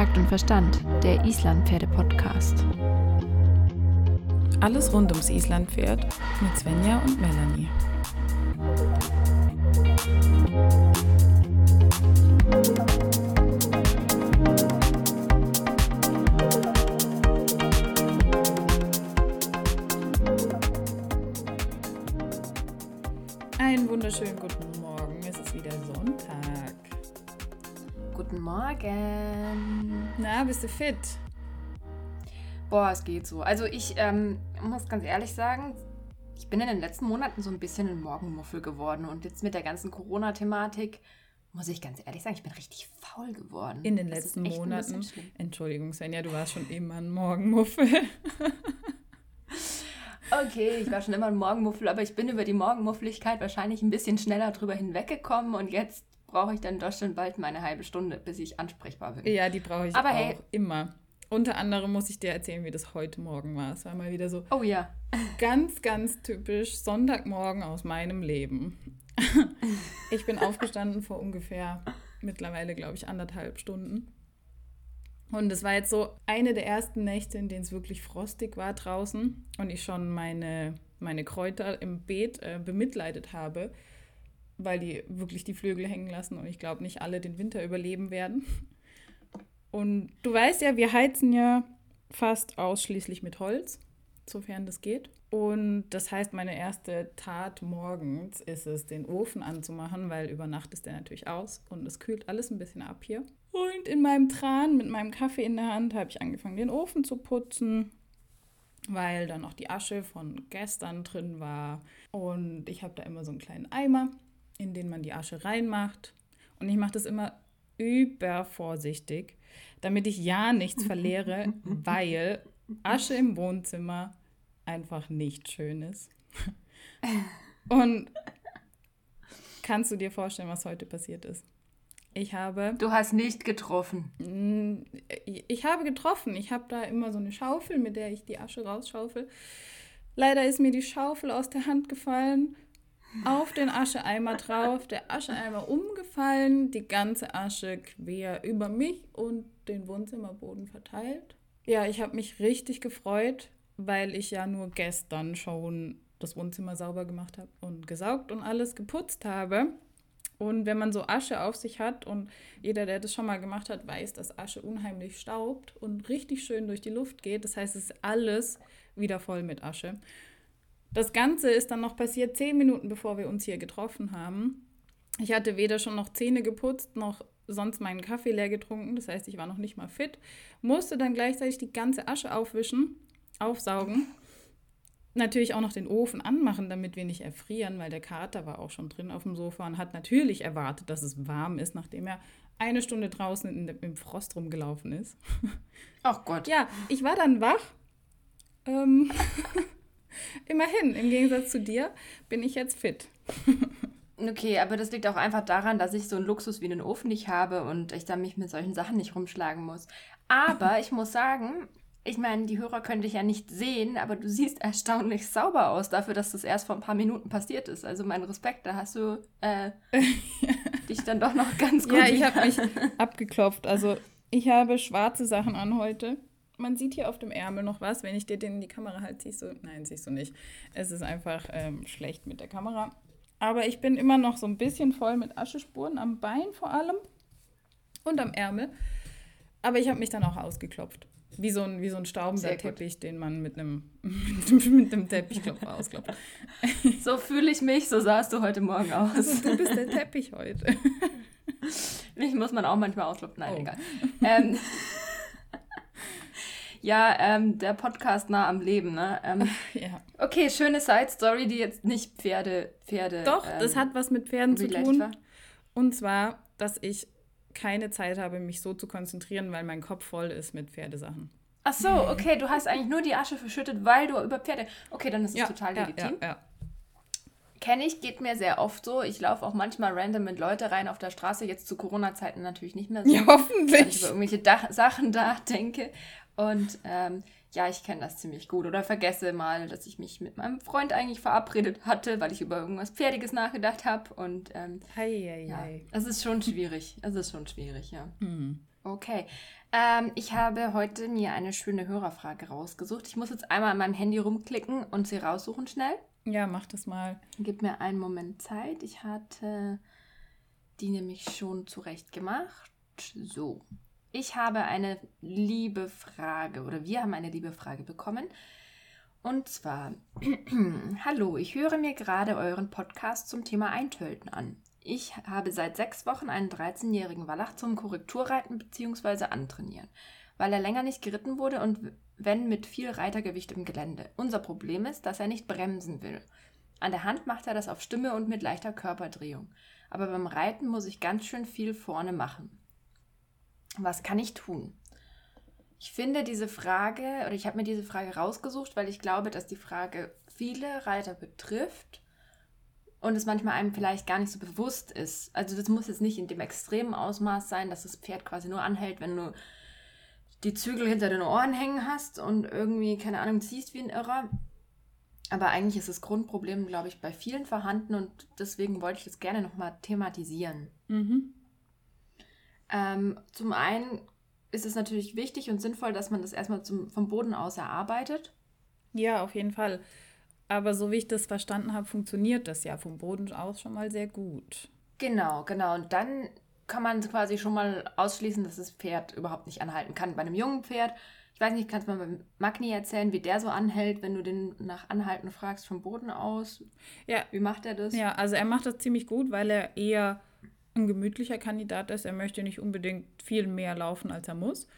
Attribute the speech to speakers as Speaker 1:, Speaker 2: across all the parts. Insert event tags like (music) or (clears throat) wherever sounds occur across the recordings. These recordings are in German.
Speaker 1: Takt und Verstand, der Islandpferde-Podcast.
Speaker 2: Alles rund ums Islandpferd mit Svenja und Melanie. Einen wunderschönen guten Morgen. Es ist wieder Sonntag.
Speaker 1: Guten Morgen.
Speaker 2: Na, bist du fit?
Speaker 1: Boah, es geht so. Also ich ähm, muss ganz ehrlich sagen, ich bin in den letzten Monaten so ein bisschen ein Morgenmuffel geworden. Und jetzt mit der ganzen Corona-Thematik muss ich ganz ehrlich sagen, ich bin richtig faul geworden.
Speaker 2: In den
Speaker 1: Das
Speaker 2: letzten Monaten. Entschuldigung, Svenja, du warst schon immer ein Morgenmuffel. (laughs)
Speaker 1: Okay, ich war schon immer ein Morgenmuffel, aber ich bin über die Morgenmuffeligkeit wahrscheinlich ein bisschen schneller drüber hinweggekommen und jetzt brauche ich dann doch schon bald meine halbe Stunde, bis ich ansprechbar bin.
Speaker 2: Ja, die brauche ich
Speaker 1: Aber
Speaker 2: auch
Speaker 1: hey.
Speaker 2: immer. Unter anderem muss ich dir erzählen, wie das heute Morgen war. Es war mal wieder so
Speaker 1: Oh ja.
Speaker 2: ganz, ganz typisch Sonntagmorgen aus meinem Leben. (laughs) ich bin aufgestanden vor ungefähr mittlerweile, glaube ich, anderthalb Stunden. Und es war jetzt so eine der ersten Nächte, in denen es wirklich frostig war draußen und ich schon meine, meine Kräuter im Beet äh, bemitleidet habe, weil die wirklich die Flügel hängen lassen und ich glaube nicht alle den Winter überleben werden. Und du weißt ja, wir heizen ja fast ausschließlich mit Holz, sofern das geht. Und das heißt, meine erste Tat morgens ist es, den Ofen anzumachen, weil über Nacht ist der natürlich aus und es kühlt alles ein bisschen ab hier. Und in meinem Tran mit meinem Kaffee in der Hand habe ich angefangen, den Ofen zu putzen, weil da noch die Asche von gestern drin war. Und ich habe da immer so einen kleinen Eimer, in den man die Asche reinmacht. Und ich mache das immer übervorsichtig, damit ich ja nichts verliere, (laughs) weil Asche im Wohnzimmer einfach nicht schön ist. Und kannst du dir vorstellen, was heute passiert ist? Ich habe
Speaker 1: Du hast nicht getroffen.
Speaker 2: Mm, Ich habe getroffen. Ich habe da immer so eine Schaufel, mit der ich die Asche rausschaufel. Leider ist mir die Schaufel aus der Hand gefallen, auf den Ascheeimer drauf, der Ascheeimer umgefallen, die ganze Asche quer über mich und den Wohnzimmerboden verteilt. Ja, ich habe mich richtig gefreut, weil ich ja nur gestern schon das Wohnzimmer sauber gemacht habe und gesaugt und alles geputzt habe. Und wenn man so Asche auf sich hat und jeder, der das schon mal gemacht hat, weiß, dass Asche unheimlich staubt und richtig schön durch die Luft geht. Das heißt, es ist alles wieder voll mit Asche. Das Ganze ist dann noch passiert zehn Minuten, bevor wir uns hier getroffen haben. Ich hatte weder schon noch Zähne geputzt, noch sonst meinen Kaffee leer getrunken. Das heißt, ich war noch nicht mal fit. Musste dann gleichzeitig die ganze Asche aufwischen, aufsaugen. Natürlich auch noch den Ofen anmachen, damit wir nicht erfrieren, weil der Kater war auch schon drin auf dem Sofa und hat natürlich erwartet, dass es warm ist, nachdem er eine Stunde draußen in, im Frost rumgelaufen ist.
Speaker 1: Ach Gott.
Speaker 2: Ja, ich war dann wach. Ähm, (laughs) immerhin, im Gegensatz zu dir, bin ich jetzt fit.
Speaker 1: Okay, aber das liegt auch einfach daran, dass ich so einen Luxus wie einen Ofen nicht habe und ich dann mich mit solchen Sachen nicht rumschlagen muss. Aber ich muss sagen, ich meine, die Hörer können dich ja nicht sehen, aber du siehst erstaunlich sauber aus dafür, dass das erst vor ein paar Minuten passiert ist. Also mein Respekt, da hast du äh, (laughs) dich dann doch noch ganz gut
Speaker 2: Ja, ich habe mich abgeklopft. Also ich habe schwarze Sachen an heute. Man sieht hier auf dem Ärmel noch was. Wenn ich dir den in die Kamera halte, siehst du. Nein, siehst du nicht. Es ist einfach ähm, schlecht mit der Kamera. Aber ich bin immer noch so ein bisschen voll mit Aschespuren am Bein vor allem und am Ärmel. Aber ich habe mich dann auch ausgeklopft. Wie so ein, wie so ein staubender. Teppich, den man mit einem, (laughs) mit einem Teppichklopfer ausklopft. (laughs)
Speaker 1: So fühle ich mich, so sahst du heute Morgen aus.
Speaker 2: Also du bist der Teppich heute. (laughs)
Speaker 1: Mich muss man auch manchmal ausklopfen. Nein,
Speaker 2: Oh.
Speaker 1: egal. Ähm, ja, ähm, der Podcast nah am Leben, ne? Ähm, (laughs)
Speaker 2: ja.
Speaker 1: okay, schöne Side-Story, die jetzt nicht Pferde, Pferde.
Speaker 2: Doch,
Speaker 1: ähm,
Speaker 2: das hat was mit Pferden zu tun.
Speaker 1: war.
Speaker 2: Und zwar, dass ich keine Zeit habe, mich so zu konzentrieren, weil mein Kopf voll ist mit Pferdesachen.
Speaker 1: Ach so, (laughs) okay, du hast eigentlich nur die Asche verschüttet, weil du über Pferde. Okay, dann ist es total
Speaker 2: ja,
Speaker 1: legitim.
Speaker 2: Ja, ja.
Speaker 1: Kenne ich, geht mir sehr oft so. Ich laufe auch manchmal random mit Leute rein auf der Straße, jetzt zu Corona-Zeiten natürlich nicht mehr so.
Speaker 2: ja
Speaker 1: weil ich
Speaker 2: hoffentlich.
Speaker 1: über irgendwelche Dach Sachen (laughs) nachdenke. Und ähm, ja, ich kenne das ziemlich gut. Oder vergesse mal, dass ich mich mit meinem Freund eigentlich verabredet hatte, weil ich über irgendwas Pferdiges nachgedacht habe. Und ähm,
Speaker 2: Hei, hei,
Speaker 1: ja,
Speaker 2: hei.
Speaker 1: es ist schon schwierig. Es ist schon schwierig, ja.
Speaker 2: Hm.
Speaker 1: Okay. Ähm, ich habe heute mir eine schöne Hörerfrage rausgesucht. Ich muss jetzt einmal an meinem Handy rumklicken und sie raussuchen schnell.
Speaker 2: Ja, mach das mal.
Speaker 1: Gib mir einen Moment Zeit. Ich hatte die nämlich schon zurecht gemacht. So. Ich habe eine liebe Frage oder wir haben eine liebe Frage bekommen. Und zwar, (clears throat) hallo, ich höre mir gerade euren Podcast zum Thema Eintöten an. Ich habe seit sechs Wochen einen 13-jährigen Wallach zum Korrekturreiten bzw. antrainieren, weil er länger nicht geritten wurde und wenn mit viel Reitergewicht im Gelände. Unser Problem ist, dass er nicht bremsen will. An der Hand macht er das auf Stimme und mit leichter Körperdrehung. Aber beim Reiten muss ich ganz schön viel vorne machen. Was kann ich tun? Ich finde diese Frage, oder ich habe mir diese Frage rausgesucht, weil ich glaube, dass die Frage viele Reiter betrifft und es manchmal einem vielleicht gar nicht so bewusst ist. Also das muss jetzt nicht in dem extremen Ausmaß sein, dass das Pferd quasi nur anhält, wenn du die Zügel hinter den Ohren hängen hast und irgendwie, keine Ahnung, ziehst wie ein Irrer. Aber eigentlich ist das Grundproblem, glaube ich, bei vielen vorhanden und deswegen wollte ich das gerne nochmal thematisieren. Mhm. Ähm, zum einen ist es natürlich wichtig und sinnvoll, dass man das erstmal zum, vom Boden aus erarbeitet.
Speaker 2: Ja, auf jeden Fall. Aber so wie ich das verstanden habe, funktioniert das ja vom Boden aus schon mal sehr gut.
Speaker 1: Genau, genau. Und dann kann man quasi schon mal ausschließen, dass das Pferd überhaupt nicht anhalten kann. Bei einem jungen Pferd, ich weiß nicht, kannst du mal beim Magni erzählen, wie der so anhält, wenn du den nach Anhalten fragst vom Boden aus?
Speaker 2: Ja.
Speaker 1: Wie macht er das?
Speaker 2: Ja, also er macht das ziemlich gut, weil er eher ein gemütlicher Kandidat ist. Er möchte nicht unbedingt viel mehr laufen, als er muss.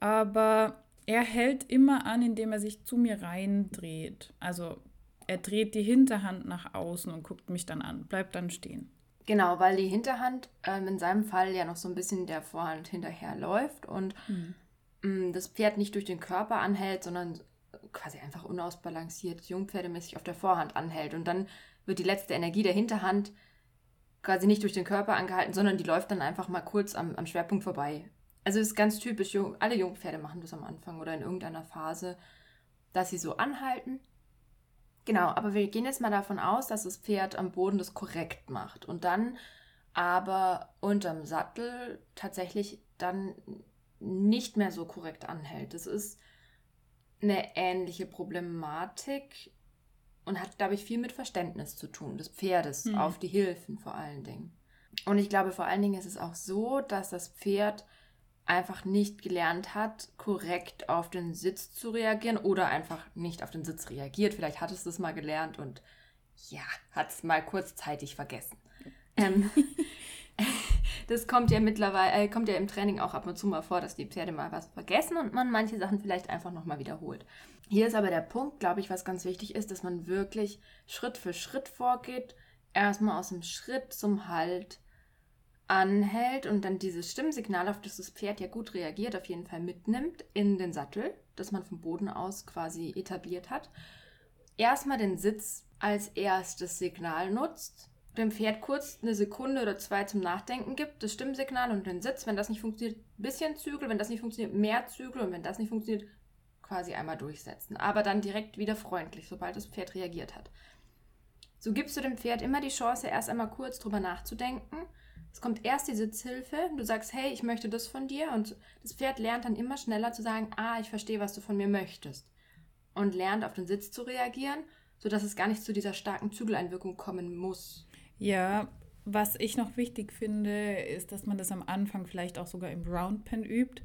Speaker 2: Aber er hält immer an, indem er sich zu mir reindreht. Also er dreht die Hinterhand nach außen und guckt mich dann an, bleibt dann stehen.
Speaker 1: Genau, weil die Hinterhand ähm, in seinem Fall ja noch so ein bisschen der Vorhand hinterher läuft und mhm. mh, das Pferd nicht durch den Körper anhält, sondern quasi einfach unausbalanciert, jungpferdemäßig auf der Vorhand anhält. Und dann wird die letzte Energie der Hinterhand quasi nicht durch den Körper angehalten, sondern die läuft dann einfach mal kurz am, am Schwerpunkt vorbei. Also ist ganz typisch, alle Jungpferde machen das am Anfang oder in irgendeiner Phase, dass sie so anhalten. Genau, aber wir gehen jetzt mal davon aus, dass das Pferd am Boden das korrekt macht und dann aber unterm Sattel tatsächlich dann nicht mehr so korrekt anhält. Das ist eine ähnliche Problematik, und hat, glaube ich, viel mit Verständnis zu tun, des Pferdes, mhm. auf die Hilfen vor allen Dingen. Und ich glaube, vor allen Dingen ist es auch so, dass das Pferd einfach nicht gelernt hat, korrekt auf den Sitz zu reagieren oder einfach nicht auf den Sitz reagiert. Vielleicht hat es das mal gelernt und ja, hat es mal kurzzeitig vergessen. (laughs) Ähm, (laughs) das kommt ja mittlerweile, äh, kommt ja im Training auch ab und zu mal vor, dass die Pferde mal was vergessen und man manche Sachen vielleicht einfach nochmal wiederholt. Hier ist aber der Punkt, glaube ich, was ganz wichtig ist, dass man wirklich Schritt für Schritt vorgeht, erstmal aus dem Schritt zum Halt anhält und dann dieses Stimmsignal, auf das das Pferd ja gut reagiert, auf jeden Fall mitnimmt in den Sattel, das man vom Boden aus quasi etabliert hat. Erstmal den Sitz als erstes Signal nutzt, dem Pferd kurz eine Sekunde oder zwei zum Nachdenken gibt, das Stimmsignal und den Sitz, wenn das nicht funktioniert, ein bisschen Zügel, wenn das nicht funktioniert, mehr Zügel und wenn das nicht funktioniert, quasi einmal durchsetzen. Aber dann direkt wieder freundlich, sobald das Pferd reagiert hat. So gibst du dem Pferd immer die Chance, erst einmal kurz drüber nachzudenken. Es kommt erst die Sitzhilfe. Du sagst, hey, ich möchte das von dir. Und das Pferd lernt dann immer schneller zu sagen, ah, ich verstehe, was du von mir möchtest. Und lernt auf den Sitz zu reagieren, sodass es gar nicht zu dieser starken Zügeleinwirkung kommen muss.
Speaker 2: Ja, was ich noch wichtig finde, ist, dass man das am Anfang vielleicht auch sogar im Roundpen übt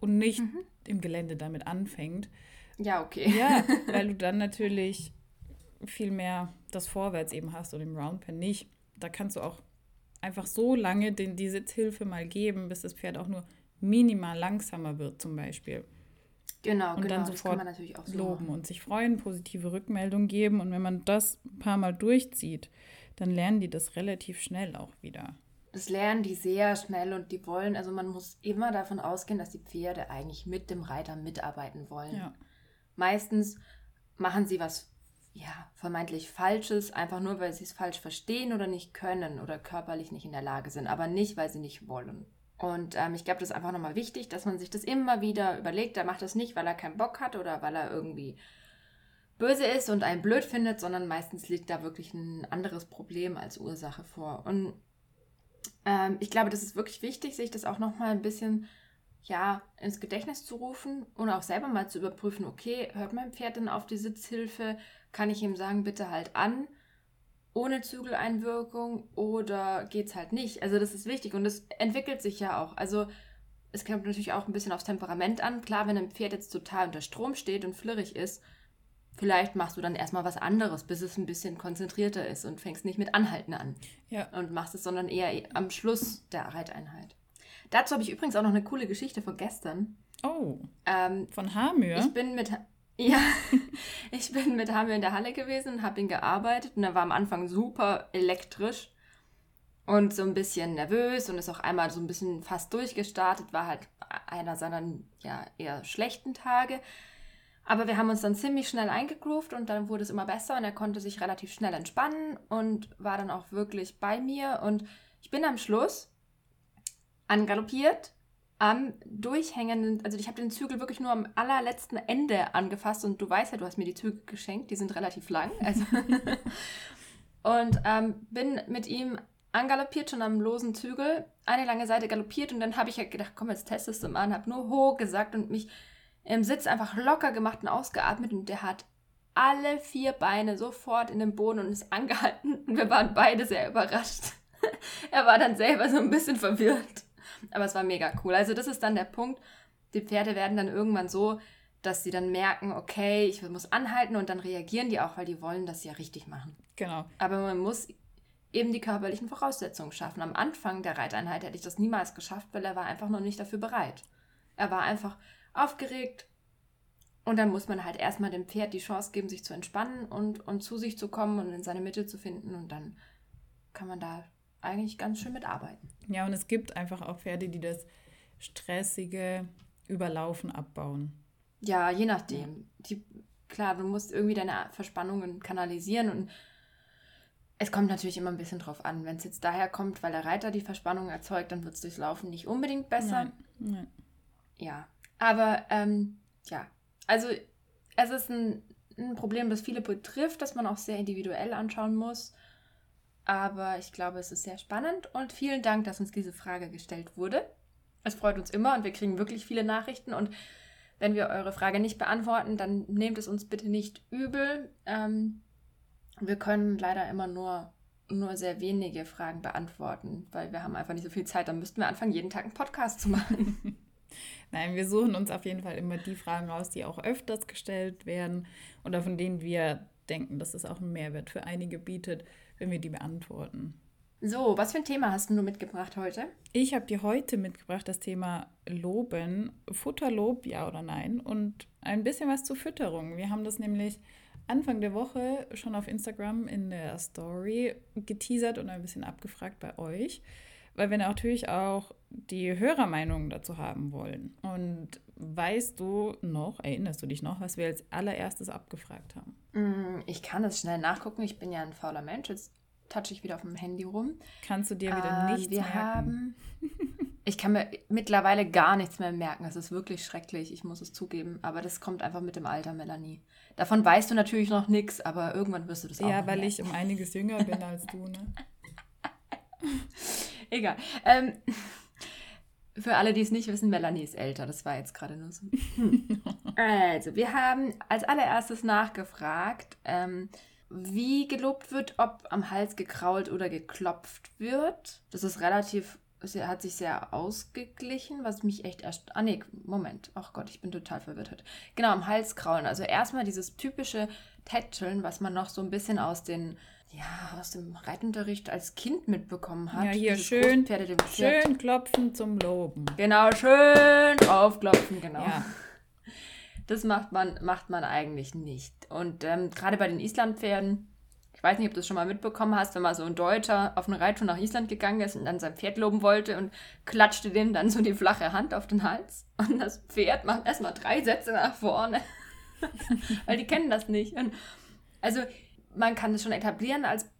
Speaker 2: und nicht mhm. im Gelände damit anfängt.
Speaker 1: Ja, okay.
Speaker 2: Ja, (laughs) weil du dann natürlich viel mehr das Vorwärts eben hast und im Roundpen nicht. Da kannst du auch einfach so lange den, die Sitzhilfe mal geben, bis das Pferd auch nur minimal langsamer wird zum Beispiel.
Speaker 1: Genau,
Speaker 2: und
Speaker 1: genau,
Speaker 2: dann sofort so loben machen. und sich freuen, positive Rückmeldung geben. Und wenn man das ein paar Mal durchzieht, dann lernen die das relativ schnell auch wieder
Speaker 1: das lernen die sehr schnell und die wollen, also man muss immer davon ausgehen, dass die Pferde eigentlich mit dem Reiter mitarbeiten wollen. Ja. Meistens machen sie was ja, vermeintlich Falsches, einfach nur, weil sie es falsch verstehen oder nicht können oder körperlich nicht in der Lage sind, aber nicht, weil sie nicht wollen. Und ähm, ich glaube, das ist einfach nochmal wichtig, dass man sich das immer wieder überlegt. Er macht das nicht, weil er keinen Bock hat oder weil er irgendwie böse ist und einen blöd findet, sondern meistens liegt da wirklich ein anderes Problem als Ursache vor. Und ähm, ich glaube, das ist wirklich wichtig, sich das auch nochmal ein bisschen ja, ins Gedächtnis zu rufen und auch selber mal zu überprüfen, okay, hört mein Pferd denn auf die Sitzhilfe? Kann ich ihm sagen, bitte halt an, ohne Zügeleinwirkung oder geht es halt nicht? Also das ist wichtig und das entwickelt sich ja auch. Also es kommt natürlich auch ein bisschen aufs Temperament an. Klar, wenn ein Pferd jetzt total unter Strom steht und flirrig ist, vielleicht machst du dann erstmal was anderes, bis es ein bisschen konzentrierter ist und fängst nicht mit Anhalten an.
Speaker 2: Ja.
Speaker 1: Und machst es, sondern eher am Schluss der Reiteinheit. Dazu habe ich übrigens auch noch eine coole Geschichte von gestern.
Speaker 2: Oh.
Speaker 1: Ähm,
Speaker 2: von Hamür?
Speaker 1: Ich bin mit. (laughs) Ja, ich bin mit Hamür in der Halle gewesen und habe ihn gearbeitet und er war am Anfang super elektrisch und so ein bisschen nervös und ist auch einmal so ein bisschen fast durchgestartet, war halt einer seiner ja, eher schlechten Tage. Aber wir haben uns dann ziemlich schnell eingegroovt und dann wurde es immer besser und er konnte sich relativ schnell entspannen und war dann auch wirklich bei mir. Und ich bin am Schluss angaloppiert am durchhängenden, also ich habe den Zügel wirklich nur am allerletzten Ende angefasst und du weißt ja, du hast mir die Zügel geschenkt, die sind relativ lang. Also (laughs) und ähm, bin mit ihm angaloppiert, schon am losen Zügel, eine lange Seite galoppiert und dann habe ich ja gedacht, komm, jetzt testest du mal, habe nur hoch gesagt und mich im Sitz einfach locker gemacht und ausgeatmet und der hat alle vier Beine sofort in den Boden und ist angehalten und wir waren beide sehr überrascht. (laughs) er war dann selber so ein bisschen verwirrt. Aber es war mega cool. Also das ist dann der Punkt. Die Pferde werden dann irgendwann so, dass sie dann merken, okay, ich muss anhalten und dann reagieren die auch, weil die wollen das ja richtig machen.
Speaker 2: Genau.
Speaker 1: Aber man muss eben die körperlichen Voraussetzungen schaffen. Am Anfang der Reiteinheit hätte ich das niemals geschafft, weil er war einfach noch nicht dafür bereit. Er war einfach aufgeregt und dann muss man halt erstmal dem Pferd die Chance geben, sich zu entspannen und, und zu sich zu kommen und in seine Mitte zu finden und dann kann man da eigentlich ganz schön mitarbeiten.
Speaker 2: Ja, und es gibt einfach auch Pferde, die das stressige Überlaufen abbauen.
Speaker 1: Ja, je nachdem. Die, klar, du musst irgendwie deine Verspannungen kanalisieren und es kommt natürlich immer ein bisschen drauf an. Wenn es jetzt daher kommt, weil der Reiter die Verspannung erzeugt, dann wird es durchs Laufen nicht unbedingt besser.
Speaker 2: Nein, nein.
Speaker 1: Ja, aber ähm, ja, also es ist ein, ein Problem, das viele betrifft, das man auch sehr individuell anschauen muss. Aber ich glaube, es ist sehr spannend und vielen Dank, dass uns diese Frage gestellt wurde. Es freut uns immer und wir kriegen wirklich viele Nachrichten und wenn wir eure Frage nicht beantworten, dann nehmt es uns bitte nicht übel. Ähm, wir können leider immer nur, nur sehr wenige Fragen beantworten, weil wir haben einfach nicht so viel Zeit. Dann müssten wir anfangen, jeden Tag einen Podcast zu machen. (laughs)
Speaker 2: Nein, wir suchen uns auf jeden Fall immer die Fragen raus, die auch öfters gestellt werden oder von denen wir denken, dass es auch einen Mehrwert für einige bietet wenn wir die beantworten.
Speaker 1: So, was für ein Thema hast du mitgebracht heute?
Speaker 2: Ich habe dir heute mitgebracht das Thema Loben, Futterlob, ja oder nein, und ein bisschen was zur Fütterung. Wir haben das nämlich Anfang der Woche schon auf Instagram in der Story geteasert und ein bisschen abgefragt bei euch, weil wir natürlich auch die Hörermeinungen dazu haben wollen. Und weißt du noch, erinnerst du dich noch, was wir als allererstes abgefragt haben?
Speaker 1: Mm, ich kann es schnell nachgucken. Ich bin ja ein fauler Mensch. Jetzt touche ich wieder auf dem Handy rum.
Speaker 2: Kannst du dir wieder äh, nichts
Speaker 1: wir
Speaker 2: merken?
Speaker 1: Haben, (laughs) ich kann mir mittlerweile gar nichts mehr merken. Es ist wirklich schrecklich, ich muss es zugeben. Aber das kommt einfach mit dem Alter, Melanie. Davon weißt du natürlich noch nichts, aber irgendwann wirst du das auch
Speaker 2: Ja, weil merken. ich um einiges jünger bin als du, ne? (laughs)
Speaker 1: Egal. Ähm, (laughs) für alle, die es nicht wissen, Melanie ist älter. Das war jetzt gerade nur so. (laughs) Also, wir haben als allererstes nachgefragt, ähm, wie gelobt wird, ob am Hals gekrault oder geklopft wird. Das ist relativ, hat sich sehr ausgeglichen, was mich echt erst. Ah, nee, Moment. Ach Gott, ich bin total verwirrt heute. Genau, am Hals kraulen. Also, erstmal dieses typische Tätscheln, was man noch so ein bisschen aus den ja, aus dem Reitunterricht als Kind mitbekommen hat.
Speaker 2: Ja, hier schön, schön klopfen zum Loben.
Speaker 1: Genau, schön aufklopfen, genau. Ja. (laughs) Das macht man, macht man eigentlich nicht. Und ähm, gerade bei den Islandpferden, ich weiß nicht, ob du das schon mal mitbekommen hast, wenn mal so ein Deutscher auf eine Reittour nach Island gegangen ist und dann sein Pferd loben wollte und klatschte dem dann so die flache Hand auf den Hals. Und das Pferd macht erstmal drei Sätze nach vorne. (laughs) Weil die kennen das nicht. Und also man kann es schon etablieren als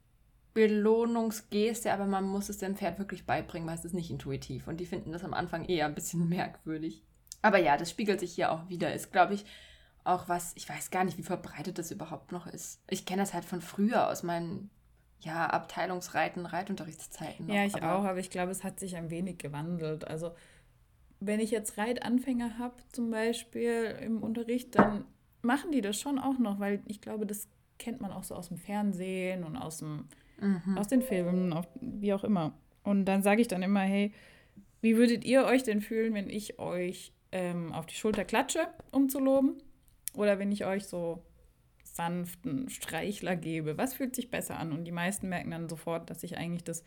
Speaker 1: Belohnungsgeste, aber man muss es dem Pferd wirklich beibringen, weil es ist nicht intuitiv. Und die finden das am Anfang eher ein bisschen (laughs) merkwürdig. Aber ja, das spiegelt sich hier auch wieder. Ist, glaube ich, auch was, ich weiß gar nicht, wie verbreitet das überhaupt noch ist. Ich kenne das halt von früher aus meinen ja, Abteilungsreiten, Reitunterrichtszeiten.
Speaker 2: Noch, ja, ich aber auch, aber ich glaube, es hat sich ein wenig gewandelt. Also wenn ich jetzt Reitanfänger habe, zum Beispiel im Unterricht, dann machen die das schon auch noch, weil ich glaube, das kennt man auch so aus dem Fernsehen und aus, dem, mhm. aus den Filmen, auf, wie auch immer. Und dann sage ich dann immer, hey, wie würdet ihr euch denn fühlen, wenn ich euch ähm, auf die Schulter klatsche, um zu loben? Oder wenn ich euch so sanften Streichler gebe? Was fühlt sich besser an? Und die meisten merken dann sofort, dass sich eigentlich das,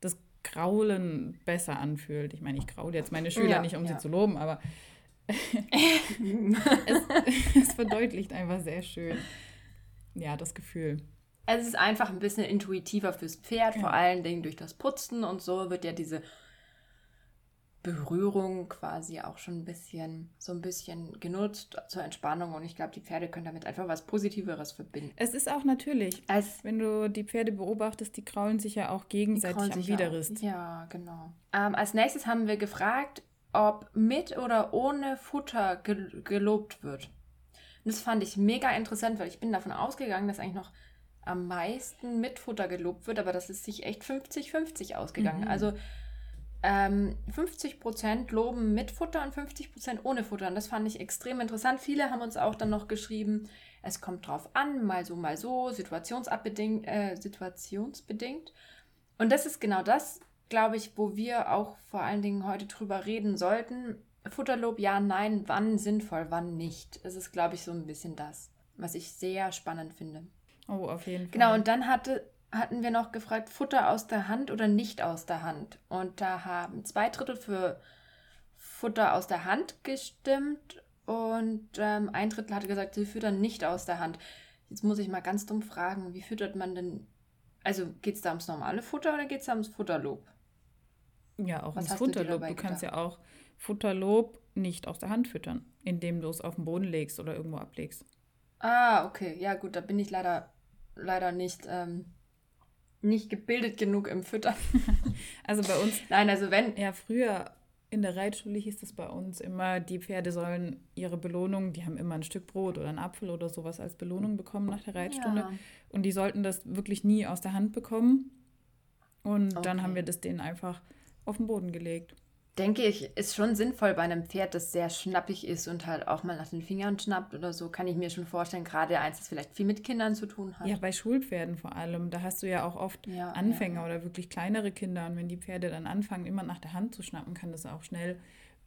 Speaker 2: das Graulen besser anfühlt. Ich meine, ich graule jetzt meine Schüler ja, nicht, um ja. sie zu loben, aber (laughs) (laughs) es, (laughs) es verdeutlicht einfach sehr schön, ja, das Gefühl.
Speaker 1: Es ist einfach ein bisschen intuitiver fürs Pferd, ja. vor allen Dingen durch das Putzen und so wird ja diese Berührung quasi auch schon ein bisschen, so ein bisschen genutzt zur Entspannung und ich glaube, die Pferde können damit einfach was Positiveres verbinden.
Speaker 2: Es ist auch natürlich, als wenn du die Pferde beobachtest, die kraulen sich ja auch gegenseitig am Widerrist.
Speaker 1: Ja, genau. Ähm, als nächstes haben wir gefragt, ob mit oder ohne Futter ge gelobt wird. Und das fand ich mega interessant, weil ich bin davon ausgegangen, dass eigentlich noch am meisten mit Futter gelobt wird, aber das ist sich echt 50-50 ausgegangen. Mhm. Also ähm, 50% loben mit Futter und 50% ohne Futter. Und das fand ich extrem interessant. Viele haben uns auch dann noch geschrieben, es kommt drauf an, mal so, mal so, situationsbedingt. Äh, situationsbedingt. Und das ist genau das, glaube ich, wo wir auch vor allen Dingen heute drüber reden sollten. Futterlob, ja, nein, wann sinnvoll, wann nicht. Es ist, glaube ich, so ein bisschen das, was ich sehr spannend finde.
Speaker 2: Oh, auf jeden Fall.
Speaker 1: Genau, und dann hatte, hatten wir noch gefragt, Futter aus der Hand oder nicht aus der Hand. Und da haben zwei Drittel für Futter aus der Hand gestimmt und ähm, ein Drittel hatte gesagt, sie füttern nicht aus der Hand. Jetzt muss ich mal ganz dumm fragen, wie füttert man denn? Also geht es da ums normale Futter oder geht es da ums Futterlob?
Speaker 2: Ja, auch Was ums Futterlob. Du, du kannst ja auch Futterlob nicht aus der Hand füttern, indem du es auf den Boden legst oder irgendwo ablegst.
Speaker 1: Ah, okay. Ja, gut, da bin ich leider, leider nicht ähm, nicht gebildet genug im Füttern. (laughs)
Speaker 2: also bei uns.
Speaker 1: Nein, also wenn.
Speaker 2: Ja, früher in der Reitschule hieß es bei uns immer, die Pferde sollen ihre Belohnung, die haben immer ein Stück Brot oder einen Apfel oder sowas als Belohnung bekommen nach der Reitstunde. Ja. Und die sollten das wirklich nie aus der Hand bekommen. Und okay. dann haben wir das denen einfach auf den Boden gelegt
Speaker 1: denke ich, ist schon sinnvoll bei einem Pferd, das sehr schnappig ist und halt auch mal nach den Fingern schnappt oder so, kann ich mir schon vorstellen, gerade eins, das vielleicht viel mit Kindern zu tun hat.
Speaker 2: Ja, bei Schulpferden vor allem, da hast du ja auch oft ja, Anfänger ja. oder wirklich kleinere Kinder und wenn die Pferde dann anfangen, immer nach der Hand zu schnappen, kann das auch schnell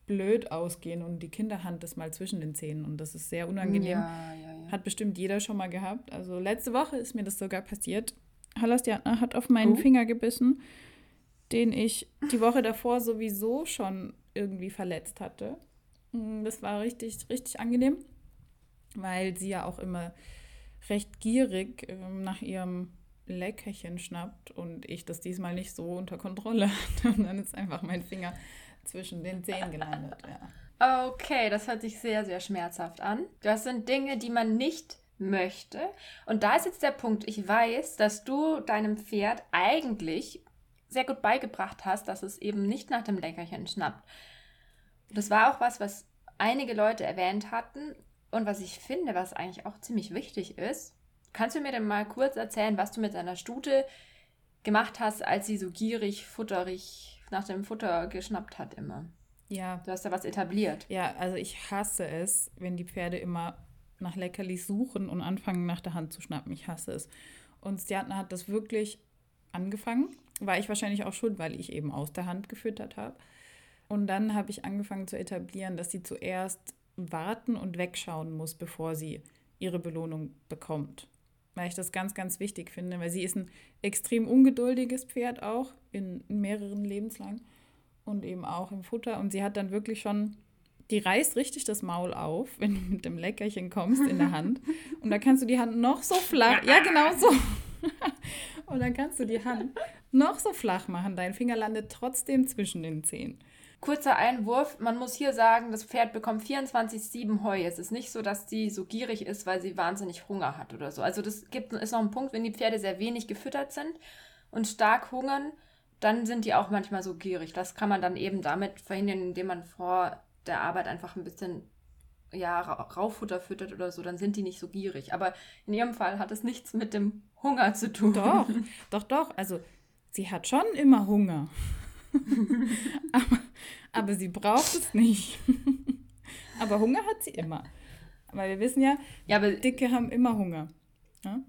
Speaker 2: blöd ausgehen und die Kinderhand ist mal zwischen den Zähnen und das ist sehr unangenehm. Ja, hat bestimmt jeder schon mal gehabt. Also letzte Woche ist mir das sogar passiert. Hallas Diatna hat auf meinen oh. Finger gebissen den ich die Woche davor sowieso schon irgendwie verletzt hatte. Mm, das war richtig, richtig angenehm, weil sie ja auch immer recht gierig ähm, nach ihrem Leckerchen schnappt und ich das diesmal nicht so unter Kontrolle (laughs) hatte. Und dann ist einfach mein Finger zwischen den Zähnen gelandet.
Speaker 1: Ja. Okay, das hört sich sehr, sehr schmerzhaft an. Das sind Dinge, die man nicht möchte. Und da ist jetzt der Punkt, ich weiß, dass du deinem Pferd eigentlich sehr gut beigebracht hast, dass es eben nicht nach dem Leckerchen schnappt. Das war auch was, was einige Leute erwähnt hatten und was ich finde, was eigentlich auch ziemlich wichtig ist. Kannst du mir denn mal kurz erzählen, was du mit deiner Stute gemacht hast, als sie so gierig, futterig nach dem Futter geschnappt hat immer?
Speaker 2: Ja.
Speaker 1: Du hast da was etabliert.
Speaker 2: Ja, also ich hasse es, wenn die Pferde immer nach Leckerlis suchen und anfangen nach der Hand zu schnappen. Ich hasse es. Und Stjatna hat das wirklich angefangen war ich wahrscheinlich auch schuld, weil ich eben aus der Hand gefüttert habe. Und dann habe ich angefangen zu etablieren, dass sie zuerst warten und wegschauen muss, bevor sie ihre Belohnung bekommt. Weil ich das ganz, ganz wichtig finde, weil sie ist ein extrem ungeduldiges Pferd auch in mehreren Lebenslang und eben auch im Futter. Und sie hat dann wirklich schon, die reißt richtig das Maul auf, (laughs) wenn du mit dem Leckerchen kommst in der Hand. Und da kannst du die Hand noch so flach, ja, genau so. (laughs) und dann kannst du die Hand noch so flach machen. Dein Finger landet trotzdem zwischen den Zehen.
Speaker 1: Kurzer Einwurf, man muss hier sagen, das Pferd bekommt 24-7 Heu. Es ist nicht so, dass sie so gierig ist, weil sie wahnsinnig Hunger hat oder so. Also das gibt, ist noch ein Punkt, wenn die Pferde sehr wenig gefüttert sind und stark hungern, dann sind die auch manchmal so gierig. Das kann man dann eben damit verhindern, indem man vor der Arbeit einfach ein bisschen ja, Rauffutter füttert oder so, dann sind die nicht so gierig. Aber in ihrem Fall hat es nichts mit dem Hunger zu tun.
Speaker 2: Doch, (laughs) doch, doch. Also sie hat schon immer Hunger. (laughs) aber, Aber sie braucht es nicht. (laughs) aber Hunger hat sie immer. Weil wir wissen ja, ja aber Dicke haben immer Hunger. Ja?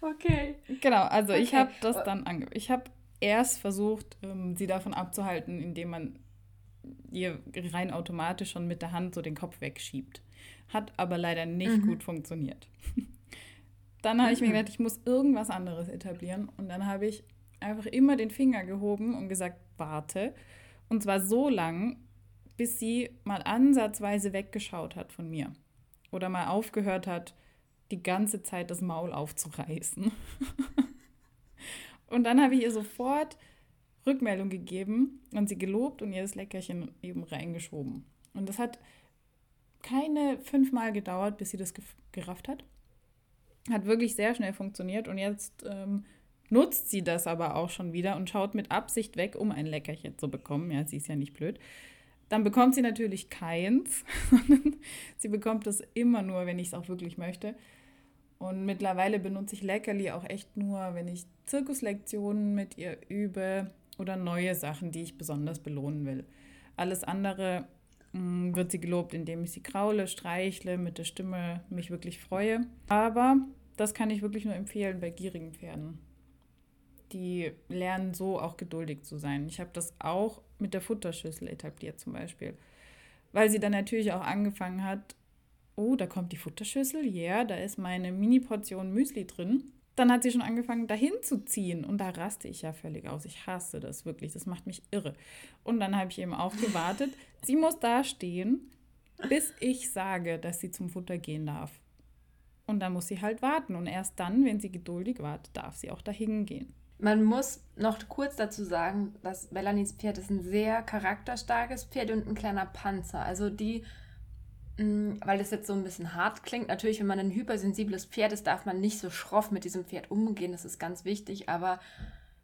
Speaker 1: okay.
Speaker 2: Genau, also okay. ich habe das dann ange ich habe erst versucht, ähm, sie davon abzuhalten, indem man ihr rein automatisch schon mit der Hand so den Kopf wegschiebt. Hat aber leider nicht mhm. gut funktioniert. (laughs) dann habe ich mir mhm. gedacht, ich muss irgendwas anderes etablieren. Und dann habe ich einfach immer den Finger gehoben und gesagt, warte. Und zwar so lang, bis sie mal ansatzweise weggeschaut hat von mir. Oder mal aufgehört hat, die ganze Zeit das Maul aufzureißen. (laughs) und dann habe ich ihr sofort Rückmeldung gegeben und sie gelobt und ihr das Leckerchen eben reingeschoben. Und das hat keine fünfmal gedauert, bis sie das gerafft hat. Hat wirklich sehr schnell funktioniert und jetzt ähm, nutzt sie das aber auch schon wieder und schaut mit Absicht weg, um ein Leckerchen zu bekommen. Ja, sie ist ja nicht blöd. Dann bekommt sie natürlich keins, (laughs) sondern sie bekommt das immer nur, wenn ich es auch wirklich möchte. Und mittlerweile benutze ich Leckerli auch echt nur, wenn ich Zirkuslektionen mit ihr übe oder neue Sachen, die ich besonders belohnen will. Alles andere mh, mm, wird sie gelobt, indem ich sie kraule, streichle, mit der Stimme mich wirklich freue. Aber das kann ich wirklich nur empfehlen bei gierigen Pferden. Die lernen so auch geduldig zu sein. Ich habe das auch mit der Futterschüssel etabliert zum Beispiel. Weil sie dann natürlich auch angefangen hat, oh, da kommt die Futterschüssel, ja, yeah, da ist meine Mini-Portion Müsli drin dann hat sie schon angefangen, dahin zu ziehen. Und da raste ich ja völlig aus. Ich hasse das wirklich. Das macht mich irre. Und dann habe ich eben auch gewartet. (laughs) sie muss da stehen, bis ich sage, dass sie zum Futter gehen darf. Und dann muss sie halt warten. Und erst dann, wenn sie geduldig wartet, darf sie auch dahin gehen.
Speaker 1: Man muss noch kurz dazu sagen, dass Melanies Pferd ist ein sehr charakterstarkes Pferd und ein kleiner Panzer. Also die weil das jetzt so ein bisschen hart klingt. Natürlich, wenn man ein hypersensibles Pferd ist, darf man nicht so schroff mit diesem Pferd umgehen. Das ist ganz wichtig. Aber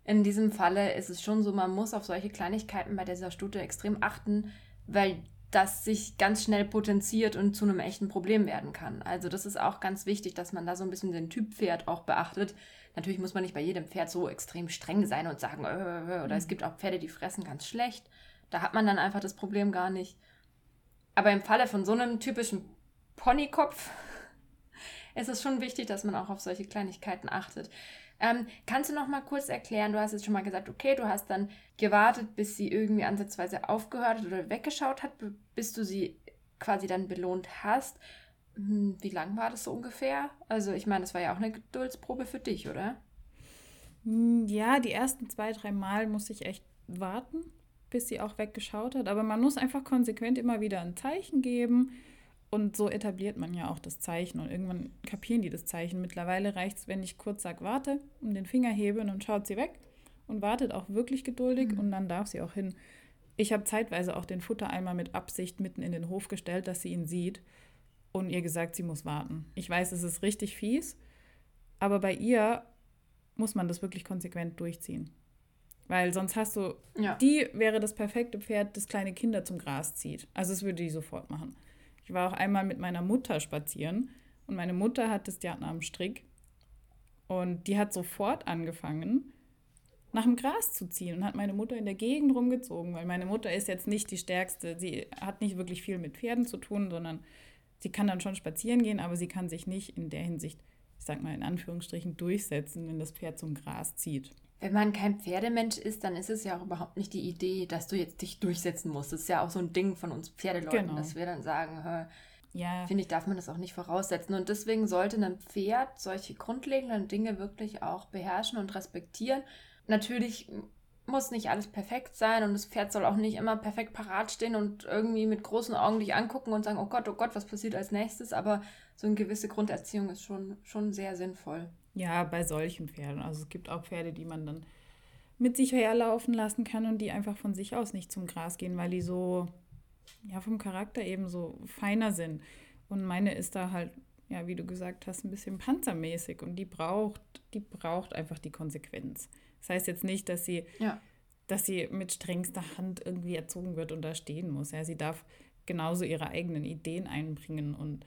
Speaker 1: in diesem Falle ist es schon so, man muss auf solche Kleinigkeiten bei dieser Stute extrem achten, weil das sich ganz schnell potenziert und zu einem echten Problem werden kann. Also das ist auch ganz wichtig, dass man da so ein bisschen den Typ Pferd auch beachtet. Natürlich muss man nicht bei jedem Pferd so extrem streng sein und sagen, äh, äh, äh oder es mhm. gibt auch Pferde, die fressen ganz schlecht. Da hat man dann einfach das Problem gar nicht. Aber im Falle von so einem typischen Ponykopf (laughs) ist es schon wichtig, dass man auch auf solche Kleinigkeiten achtet. Ähm, kannst du noch mal kurz erklären, du hast jetzt schon mal gesagt, okay, du hast dann gewartet, bis sie irgendwie ansatzweise aufgehört oder weggeschaut hat, bis du sie quasi dann belohnt hast. Hm, wie lang war das so ungefähr? Also ich meine, das war ja auch eine Geduldsprobe für dich, oder?
Speaker 2: Hm, ja, die ersten zwei, drei Mal musste ich echt warten bis sie auch weggeschaut hat. Aber man muss einfach konsequent immer wieder ein Zeichen geben. Und so etabliert man ja auch das Zeichen. Und irgendwann kapieren die das Zeichen. Mittlerweile reicht es, wenn ich kurz sage, warte, und den Finger hebe und dann schaut sie weg und wartet auch wirklich geduldig mhm. und dann darf sie auch hin. Ich habe zeitweise auch den Futtereimer mit Absicht mitten in den Hof gestellt, dass sie ihn sieht und ihr gesagt, sie muss warten. Ich weiß, es ist richtig fies, aber bei ihr muss man das wirklich konsequent durchziehen. Weil sonst hast du, ja. die wäre das perfekte Pferd, das kleine Kinder zum Gras zieht. Also das würde die sofort machen. Ich war auch einmal mit meiner Mutter spazieren und meine Mutter hat das Diatna am Strick und die hat sofort angefangen, nach dem Gras zu ziehen und hat meine Mutter in der Gegend rumgezogen, weil meine Mutter ist jetzt nicht die stärkste. Sie hat nicht wirklich viel mit Pferden zu tun, sondern sie kann dann schon spazieren gehen, aber sie kann sich nicht in der Hinsicht, ich sag mal in Anführungsstrichen, durchsetzen, wenn das Pferd zum Gras zieht.
Speaker 1: Wenn man kein Pferdemensch ist, dann ist es ja auch überhaupt nicht die Idee, dass du jetzt dich durchsetzen musst. Das ist ja auch so ein Ding von uns Pferdeleuten, genau. dass wir dann sagen, ja. finde ich, darf man das auch nicht voraussetzen. Und deswegen sollte ein Pferd solche grundlegenden Dinge wirklich auch beherrschen und respektieren. Natürlich muss nicht alles perfekt sein und das Pferd soll auch nicht immer perfekt parat stehen und irgendwie mit großen Augen dich angucken und sagen, oh Gott, oh Gott, was passiert als nächstes. Aber so eine gewisse Grunderziehung ist schon, schon sehr sinnvoll.
Speaker 2: Ja, bei solchen Pferden. Also es gibt auch Pferde, die man dann mit sich herlaufen lassen kann und die einfach von sich aus nicht zum Gras gehen, weil die so, ja, vom Charakter eben so feiner sind. Und meine ist da halt, ja, wie du gesagt hast, ein bisschen panzermäßig und die braucht, die braucht einfach die Konsequenz. Das heißt jetzt nicht, dass sie, ja. dass sie mit strengster Hand irgendwie erzogen wird und da stehen muss. Ja, sie darf genauso ihre eigenen Ideen einbringen und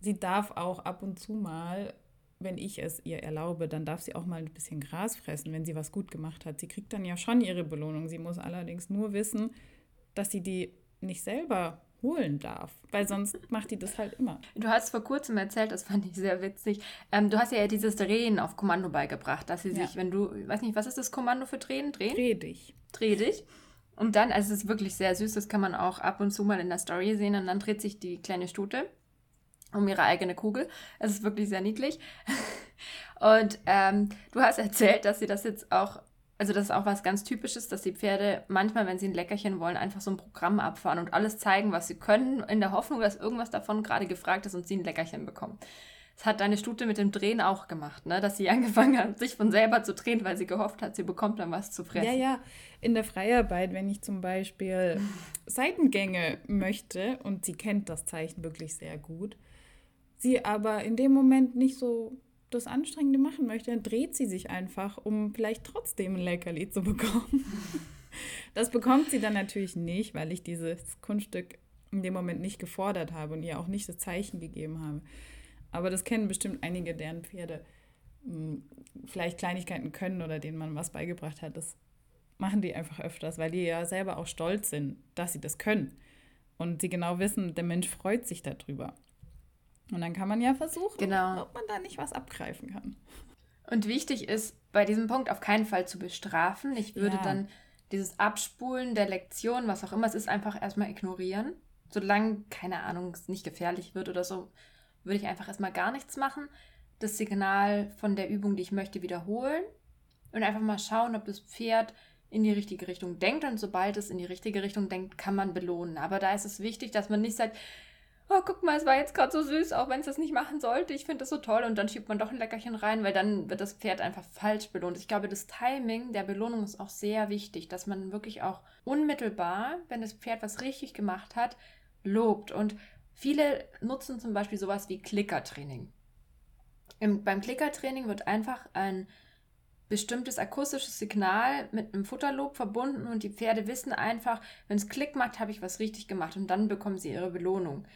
Speaker 2: sie darf auch ab und zu mal wenn ich es ihr erlaube, dann darf sie auch mal ein bisschen Gras fressen, wenn sie was gut gemacht hat. Sie kriegt dann ja schon ihre Belohnung. Sie muss allerdings nur wissen, dass sie die nicht selber holen darf, weil sonst (laughs) macht die das halt immer.
Speaker 1: Du hast vor kurzem erzählt, das fand ich sehr witzig. Ähm, du hast ja dieses Drehen auf Kommando beigebracht, dass sie ja. sich, wenn du, weiß nicht, was ist das Kommando für Drehen? Drehen?
Speaker 2: Dreh dich.
Speaker 1: Dreh dich. Und dann, also es ist wirklich sehr süß, das kann man auch ab und zu mal in der Story sehen und dann dreht sich die kleine Stute um ihre eigene Kugel. Es ist wirklich sehr niedlich. (laughs) Und ähm, du hast erzählt, dass sie das jetzt auch, also das ist auch was ganz Typisches, dass die Pferde manchmal, wenn sie ein Leckerchen wollen, einfach so ein Programm abfahren und alles zeigen, was sie können, in der Hoffnung, dass irgendwas davon gerade gefragt ist und sie ein Leckerchen bekommen. Das hat deine Stute mit dem Drehen auch gemacht, ne? dass sie (laughs) angefangen hat, sich von selber zu drehen, weil sie gehofft hat, sie bekommt dann was zu fressen.
Speaker 2: Ja, ja. In der Freiarbeit, wenn ich zum Beispiel (laughs) Seitengänge möchte und sie kennt das Zeichen wirklich sehr gut, sie aber in dem Moment nicht so das Anstrengende machen möchte, dann dreht sie sich einfach, um vielleicht trotzdem ein Leckerli zu bekommen. (laughs) das bekommt sie dann natürlich nicht, weil ich dieses Kunststück in dem Moment nicht gefordert habe und ihr auch nicht das Zeichen gegeben habe. Aber das kennen bestimmt einige, deren Pferde hm, vielleicht Kleinigkeiten können oder denen man was beigebracht hat. Das machen die einfach öfters, weil die ja selber auch stolz sind, dass sie das können. Und sie genau wissen, der Mensch freut sich darüber. Und dann kann man ja versuchen, genau. ob man da nicht was abgreifen kann.
Speaker 1: Und wichtig ist, bei diesem Punkt auf keinen Fall zu bestrafen. Ich würde ja. dann dieses Abspulen der Lektion, was auch immer es ist, einfach erstmal ignorieren. Solange, keine Ahnung, es nicht gefährlich wird oder so, würde ich einfach erstmal gar nichts machen, das Signal von der Übung, die ich möchte, wiederholen und einfach mal schauen, ob das Pferd in die richtige Richtung denkt und sobald es in die richtige Richtung denkt, kann man belohnen. Aber da ist es wichtig, dass man nicht sagt, oh, guck mal, es war jetzt gerade so süß, auch wenn es das nicht machen sollte. Ich finde das so toll und dann schiebt man doch ein Leckerchen rein, weil dann wird das Pferd einfach falsch belohnt. Ich glaube, das Timing der Belohnung ist auch sehr wichtig, dass man wirklich auch unmittelbar, wenn das Pferd was richtig gemacht hat, lobt und Viele nutzen zum Beispiel sowas wie Klickertraining. Im, beim Klickertraining wird einfach ein bestimmtes akustisches Signal mit einem Futterlob verbunden und die Pferde wissen einfach, wenn es Klick macht, habe ich was richtig gemacht und dann bekommen sie ihre Belohnung.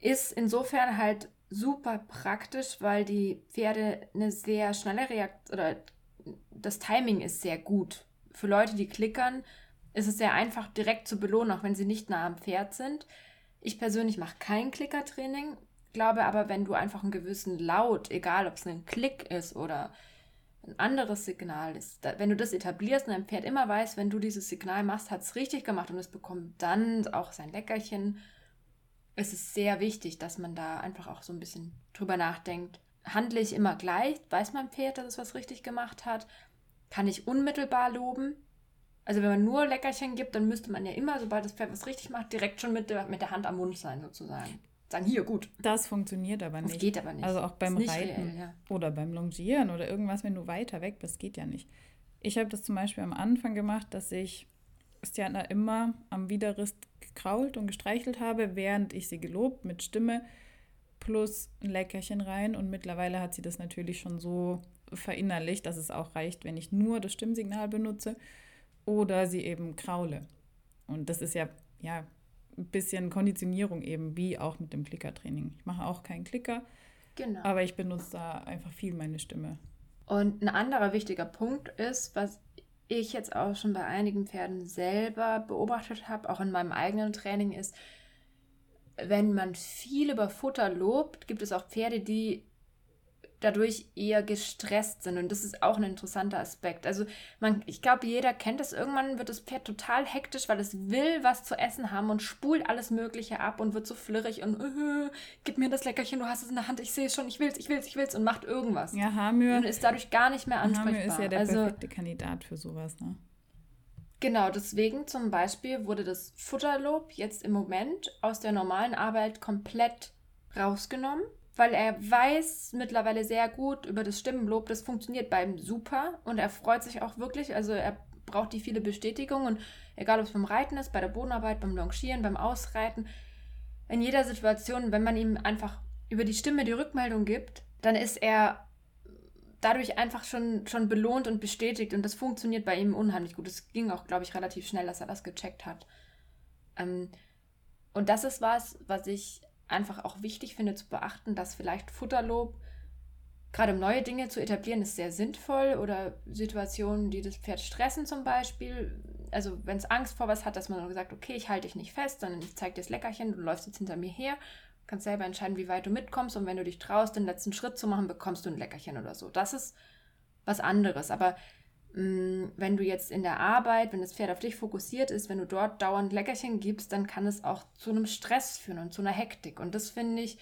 Speaker 1: Ist insofern halt super praktisch, weil die Pferde eine sehr schnelle Reaktion oder das Timing ist sehr gut. Für Leute, die klickern, ist es sehr einfach, direkt zu belohnen, auch wenn sie nicht nah am Pferd sind. Ich persönlich mache kein Klickertraining, glaube aber, wenn du einfach einen gewissen Laut, egal ob es ein Klick ist oder ein anderes Signal ist, da, wenn du das etablierst und dein Pferd immer weiß, wenn du dieses Signal machst, hat es richtig gemacht und es bekommt dann auch sein Leckerchen, ist es sehr wichtig, dass man da einfach auch so ein bisschen drüber nachdenkt. Handle ich immer gleich? Weiß mein Pferd, dass es was richtig gemacht hat? Kann ich unmittelbar loben? Also wenn man nur Leckerchen gibt, dann müsste man ja immer, sobald das Pferd was richtig macht, direkt schon mit der, mit der Hand am Mund sein, sozusagen. Sagen, hier, gut.
Speaker 2: Das funktioniert aber nicht.
Speaker 1: Das geht aber nicht.
Speaker 2: Also auch beim Reiten reell, ja. oder beim Longieren oder irgendwas, wenn du weiter weg bist, geht ja nicht. Ich habe das zum Beispiel am Anfang gemacht, dass ich Stiana immer am Widerrist gekrault und gestreichelt habe, während ich sie gelobt mit Stimme plus ein Leckerchen rein. Und mittlerweile hat sie das natürlich schon so verinnerlicht, dass es auch reicht, wenn ich nur das Stimmsignal benutze oder sie eben kraule. Und das ist ja, ja ein bisschen Konditionierung eben, wie auch mit dem Klickertraining. Ich mache auch keinen Klicker, genau. aber ich benutze da einfach viel meine Stimme.
Speaker 1: Und ein anderer wichtiger Punkt ist, was ich jetzt auch schon bei einigen Pferden selber beobachtet habe, auch in meinem eigenen Training, ist, wenn man viel über Futter lobt, gibt es auch Pferde, die dadurch eher gestresst sind. Und das ist auch ein interessanter Aspekt. Also man, ich glaube, jeder kennt das. Irgendwann wird das Pferd total hektisch, weil es will was zu essen haben und spult alles Mögliche ab und wird so flirrig und uh, gib mir das Leckerchen, du hast es in der Hand, ich sehe es schon, ich will's, ich will's, ich will's und macht irgendwas.
Speaker 2: Ja, Hamir.
Speaker 1: Und ist dadurch gar nicht mehr ansprechbar. Hamir
Speaker 2: ist ja der also, perfekte Kandidat für sowas, ne?
Speaker 1: Genau, deswegen zum Beispiel wurde das Futterlob jetzt im Moment aus der normalen Arbeit komplett rausgenommen weil er weiß mittlerweile sehr gut über das Stimmenlob, das funktioniert beim super und er freut sich auch wirklich, also er braucht die viele Bestätigung und egal ob es beim Reiten ist, bei der Bodenarbeit, beim Longieren, beim Ausreiten, in jeder Situation, wenn man ihm einfach über die Stimme die Rückmeldung gibt, dann ist er dadurch einfach schon, schon belohnt und bestätigt und das funktioniert bei ihm unheimlich gut. Es ging auch, glaube ich, relativ schnell, dass er das gecheckt hat. Ähm, und das ist was, was ich einfach auch wichtig finde zu beachten, dass vielleicht Futterlob gerade um neue Dinge zu etablieren, ist sehr sinnvoll oder Situationen, die das Pferd stressen zum Beispiel. Also wenn es Angst vor was hat, dass man dann sagt, okay, ich halte dich nicht fest, sondern ich zeige dir das Leckerchen, du läufst jetzt hinter mir her, kannst selber entscheiden, wie weit du mitkommst und wenn du dich traust, den letzten Schritt zu machen, bekommst du ein Leckerchen oder so. Das ist was anderes. Aber wenn du jetzt in der Arbeit, wenn das Pferd auf dich fokussiert ist, wenn du dort dauernd Leckerchen gibst, dann kann es auch zu einem Stress führen und zu einer Hektik. Und das finde ich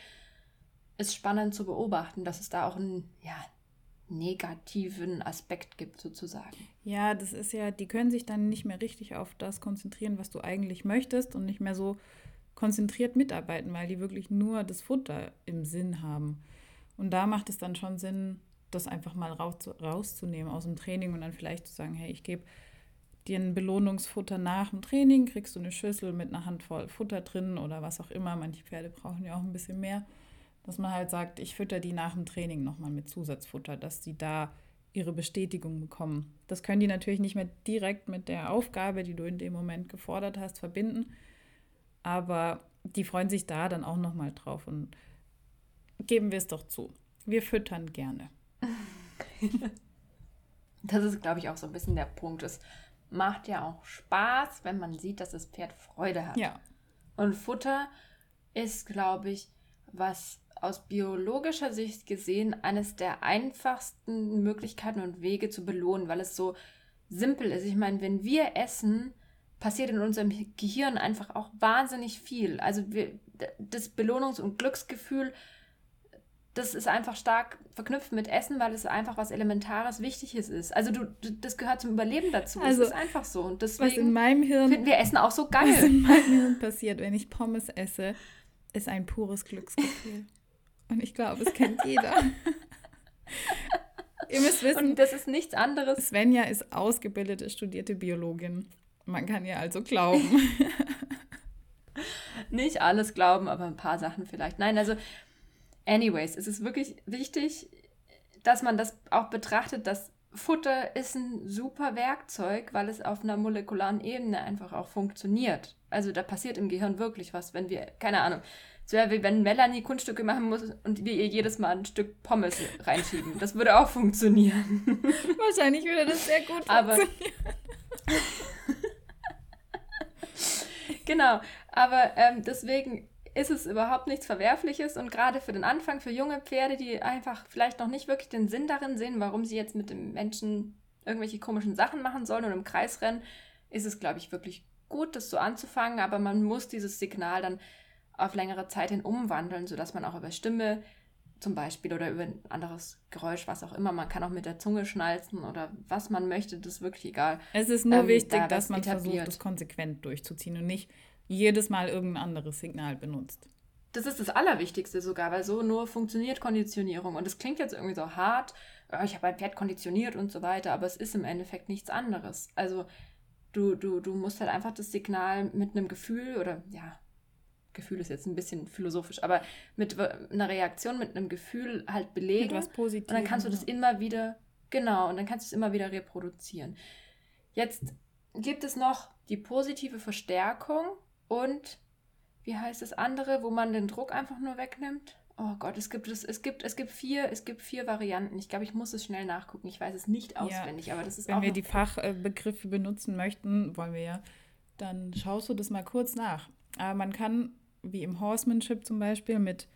Speaker 1: ist spannend zu beobachten, dass es da auch einen ja, negativen Aspekt gibt, sozusagen.
Speaker 2: Ja, das ist ja, die können sich dann nicht mehr richtig auf das konzentrieren, was du eigentlich möchtest und nicht mehr so konzentriert mitarbeiten, weil die wirklich nur das Futter im Sinn haben. Und da macht es dann schon Sinn, das einfach mal raus, rauszunehmen aus dem Training und dann vielleicht zu sagen, hey, ich gebe dir ein Belohnungsfutter nach dem Training, kriegst du eine Schüssel mit einer Handvoll Futter drin oder was auch immer. Manche Pferde brauchen ja auch ein bisschen mehr dass man halt sagt, ich fütter die nach dem Training nochmal mit Zusatzfutter, dass sie da ihre Bestätigung bekommen. Das können die natürlich nicht mehr direkt mit der Aufgabe, die du in dem Moment gefordert hast, verbinden, aber die freuen sich da dann auch nochmal drauf und geben wir es doch zu. Wir füttern gerne. (laughs)
Speaker 1: Das ist, glaube ich, auch so ein bisschen der Punkt. Es macht ja auch Spaß, wenn man sieht, dass das Pferd Freude hat. Ja. Und Futter ist, glaube ich, was aus biologischer Sicht gesehen eines der einfachsten Möglichkeiten und Wege zu belohnen, weil es so simpel ist. Ich meine, wenn wir essen, passiert in unserem Gehirn einfach auch wahnsinnig viel. Also wir, das Belohnungs- und Glücksgefühl, das ist einfach stark verknüpft mit Essen, weil es einfach was Elementares, Wichtiges ist. Also du, das gehört zum Überleben dazu. Also, das ist einfach so. Und deswegen was in meinem Hirn, finden wir Essen auch so geil.
Speaker 2: Was in meinem Hirn passiert, wenn ich Pommes esse, ist ein pures Glücksgefühl. (laughs) Und ich glaube, es kennt jeder. (laughs)
Speaker 1: Ihr müsst wissen. Und das ist nichts anderes.
Speaker 2: Svenja ist ausgebildete, studierte Biologin. Man kann ihr also glauben. (laughs)
Speaker 1: Nicht alles glauben, aber ein paar Sachen vielleicht. Nein, also, anyways, es ist wirklich wichtig, dass man das auch betrachtet, dass Futter ist ein super Werkzeug, weil es auf einer molekularen Ebene einfach auch funktioniert. Also da passiert im Gehirn wirklich was, wenn wir, keine Ahnung, so wie wenn Melanie Kunststücke machen muss und wir ihr jedes Mal ein Stück Pommes reinschieben. Das würde auch funktionieren. (laughs)
Speaker 2: Wahrscheinlich würde das sehr gut aber, funktionieren. (laughs)
Speaker 1: genau, aber ähm, deswegen ist es überhaupt nichts Verwerfliches und gerade für den Anfang, für junge Pferde, die einfach vielleicht noch nicht wirklich den Sinn darin sehen, warum sie jetzt mit dem Menschen irgendwelche komischen Sachen machen sollen und im Kreis rennen, ist es, glaube ich, wirklich gut, das so anzufangen, aber man muss dieses Signal dann auf längere Zeit hin umwandeln, sodass man auch über Stimme zum Beispiel oder über ein anderes Geräusch, was auch immer, man kann auch mit der Zunge schnalzen oder was man möchte, das ist wirklich egal.
Speaker 2: Es ist nur ähm, wichtig, da dass man etabliert. versucht, das konsequent durchzuziehen und nicht jedes Mal irgendein anderes Signal benutzt.
Speaker 1: Das ist das Allerwichtigste sogar, weil so nur funktioniert Konditionierung. Und es klingt jetzt irgendwie so hart, oh, ich habe ein Pferd konditioniert und so weiter, aber es ist im Endeffekt nichts anderes. Also du, du, du musst halt einfach das Signal mit einem Gefühl oder ja, Gefühl ist jetzt ein bisschen philosophisch, aber mit einer Reaktion, mit einem Gefühl halt belegen. Mit was Positives. Und dann kannst du das immer wieder, genau, und dann kannst du es immer wieder reproduzieren. Jetzt gibt es noch die positive Verstärkung und wie heißt das andere, wo man den Druck einfach nur wegnimmt? Oh Gott, es gibt es, es gibt, es gibt vier, es gibt vier Varianten. Ich glaube, ich muss es schnell nachgucken. Ich weiß es nicht auswendig, ja, aber das ist
Speaker 2: Wenn auch wir die Fachbegriffe benutzen möchten, wollen wir ja, dann schaust du das mal kurz nach. Aber man kann wie im Horsemanship zum Beispiel, mit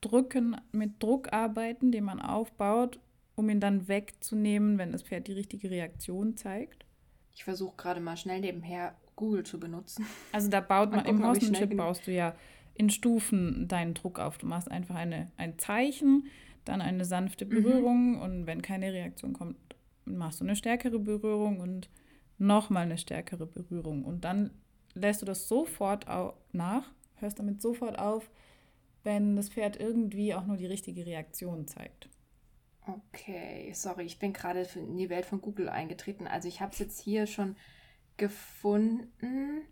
Speaker 2: Drücken, mit Druck arbeiten, den man aufbaut, um ihn dann wegzunehmen, wenn das Pferd die richtige Reaktion zeigt.
Speaker 1: Ich versuche gerade mal schnell nebenher Google zu benutzen.
Speaker 2: Also da baut man, im Horsemanship baust du ja in Stufen deinen Druck auf. Du machst einfach eine, ein Zeichen, dann eine sanfte mhm. Berührung mhm. und wenn keine Reaktion kommt, machst du eine stärkere Berührung und nochmal eine stärkere Berührung. Und dann lässt du das sofort nach hörst damit sofort auf, wenn das Pferd irgendwie auch nur die richtige Reaktion zeigt.
Speaker 1: Okay, sorry, ich bin gerade in die Welt von Google eingetreten. Also ich habe es jetzt hier schon gefunden.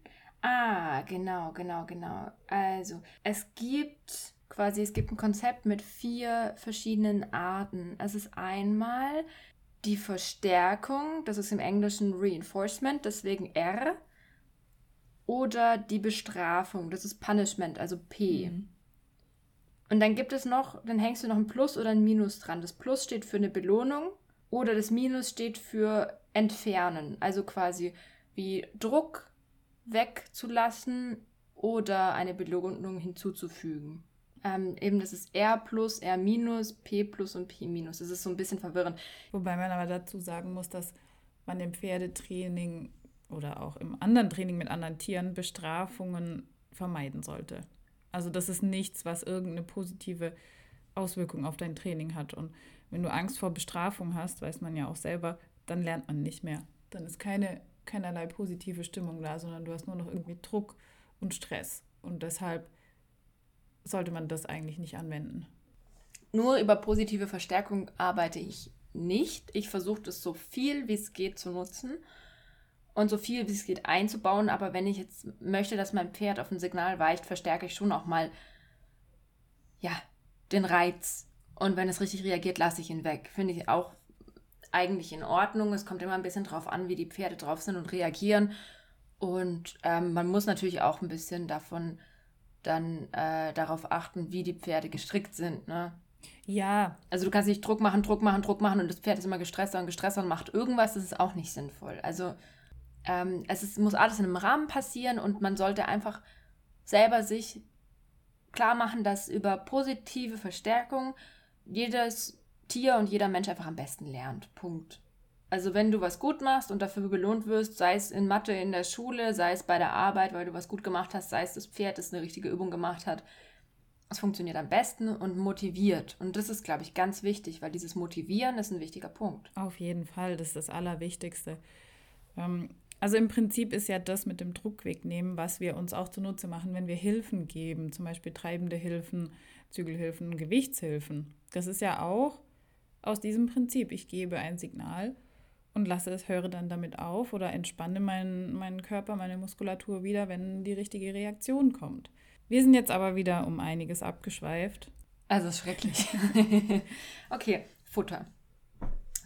Speaker 1: Ah, genau, genau, genau. Also es gibt quasi, es gibt ein Konzept mit vier verschiedenen Arten. Es ist einmal die Verstärkung, das ist im Englischen Reinforcement, deswegen R oder die Bestrafung, das ist Punishment, also P. Mhm. Und dann gibt es noch, dann hängst du noch ein Plus oder ein Minus dran. Das Plus steht für eine Belohnung oder das Minus steht für entfernen. Also quasi wie Druck wegzulassen oder eine Belohnung hinzuzufügen. Ähm, eben das ist R plus, R minus, P plus und P minus. Das ist so ein bisschen verwirrend.
Speaker 2: Wobei man aber dazu sagen muss, dass man im Pferdetraining oder auch im anderen Training mit anderen Tieren Bestrafungen vermeiden sollte. Also das ist nichts, was irgendeine positive Auswirkung auf dein Training hat. Und wenn du Angst vor Bestrafung hast, weiß man ja auch selber, dann lernt man nicht mehr. Dann ist keine, keinerlei positive Stimmung da, sondern du hast nur noch irgendwie Druck und Stress. Und deshalb sollte man das eigentlich nicht anwenden.
Speaker 1: Nur über positive Verstärkung arbeite ich nicht. Ich versuche das so viel wie es geht zu nutzen und so viel wie es geht einzubauen. Aber wenn ich jetzt möchte, dass mein Pferd auf ein Signal weicht, verstärke ich schon auch mal ja, den Reiz. Und wenn es richtig reagiert, lasse ich ihn weg. Finde ich auch eigentlich in Ordnung. Es kommt immer ein bisschen drauf an, wie die Pferde drauf sind und reagieren. Und ähm, man muss natürlich auch ein bisschen davon dann äh, darauf achten, wie die Pferde gestrickt sind. Ne?
Speaker 2: Ja.
Speaker 1: Also du kannst nicht Druck machen, Druck machen, Druck machen und das Pferd ist immer gestresster und gestresster und macht irgendwas, das ist auch nicht sinnvoll. Also ähm, es ist, muss alles in einem Rahmen passieren und man sollte einfach selber sich klar machen, dass über positive Verstärkung jedes Tier und jeder Mensch einfach am besten lernt. Punkt. Also wenn du was gut machst und dafür belohnt wirst, sei es in Mathe in der Schule, sei es bei der Arbeit, weil du was gut gemacht hast, sei es das Pferd, das eine richtige Übung gemacht hat, es funktioniert am besten und motiviert. Und das ist, glaube ich, ganz wichtig, weil dieses Motivieren ist ein wichtiger Punkt.
Speaker 2: Auf jeden Fall, das ist das Allerwichtigste. Ähm, also im Prinzip ist ja das mit dem Druck wegnehmen, was wir uns auch zunutze machen, wenn wir Hilfen geben, zum Beispiel treibende Hilfen, Zügelhilfen, Gewichtshilfen. Das ist ja auch aus diesem Prinzip. Ich gebe ein Signal und lasse es, höre dann damit auf oder entspanne meinen, meinen Körper, meine Muskulatur wieder, wenn die richtige Reaktion kommt. Wir sind jetzt aber wieder um einiges abgeschweift.
Speaker 1: Also schrecklich. (laughs) okay, Futter.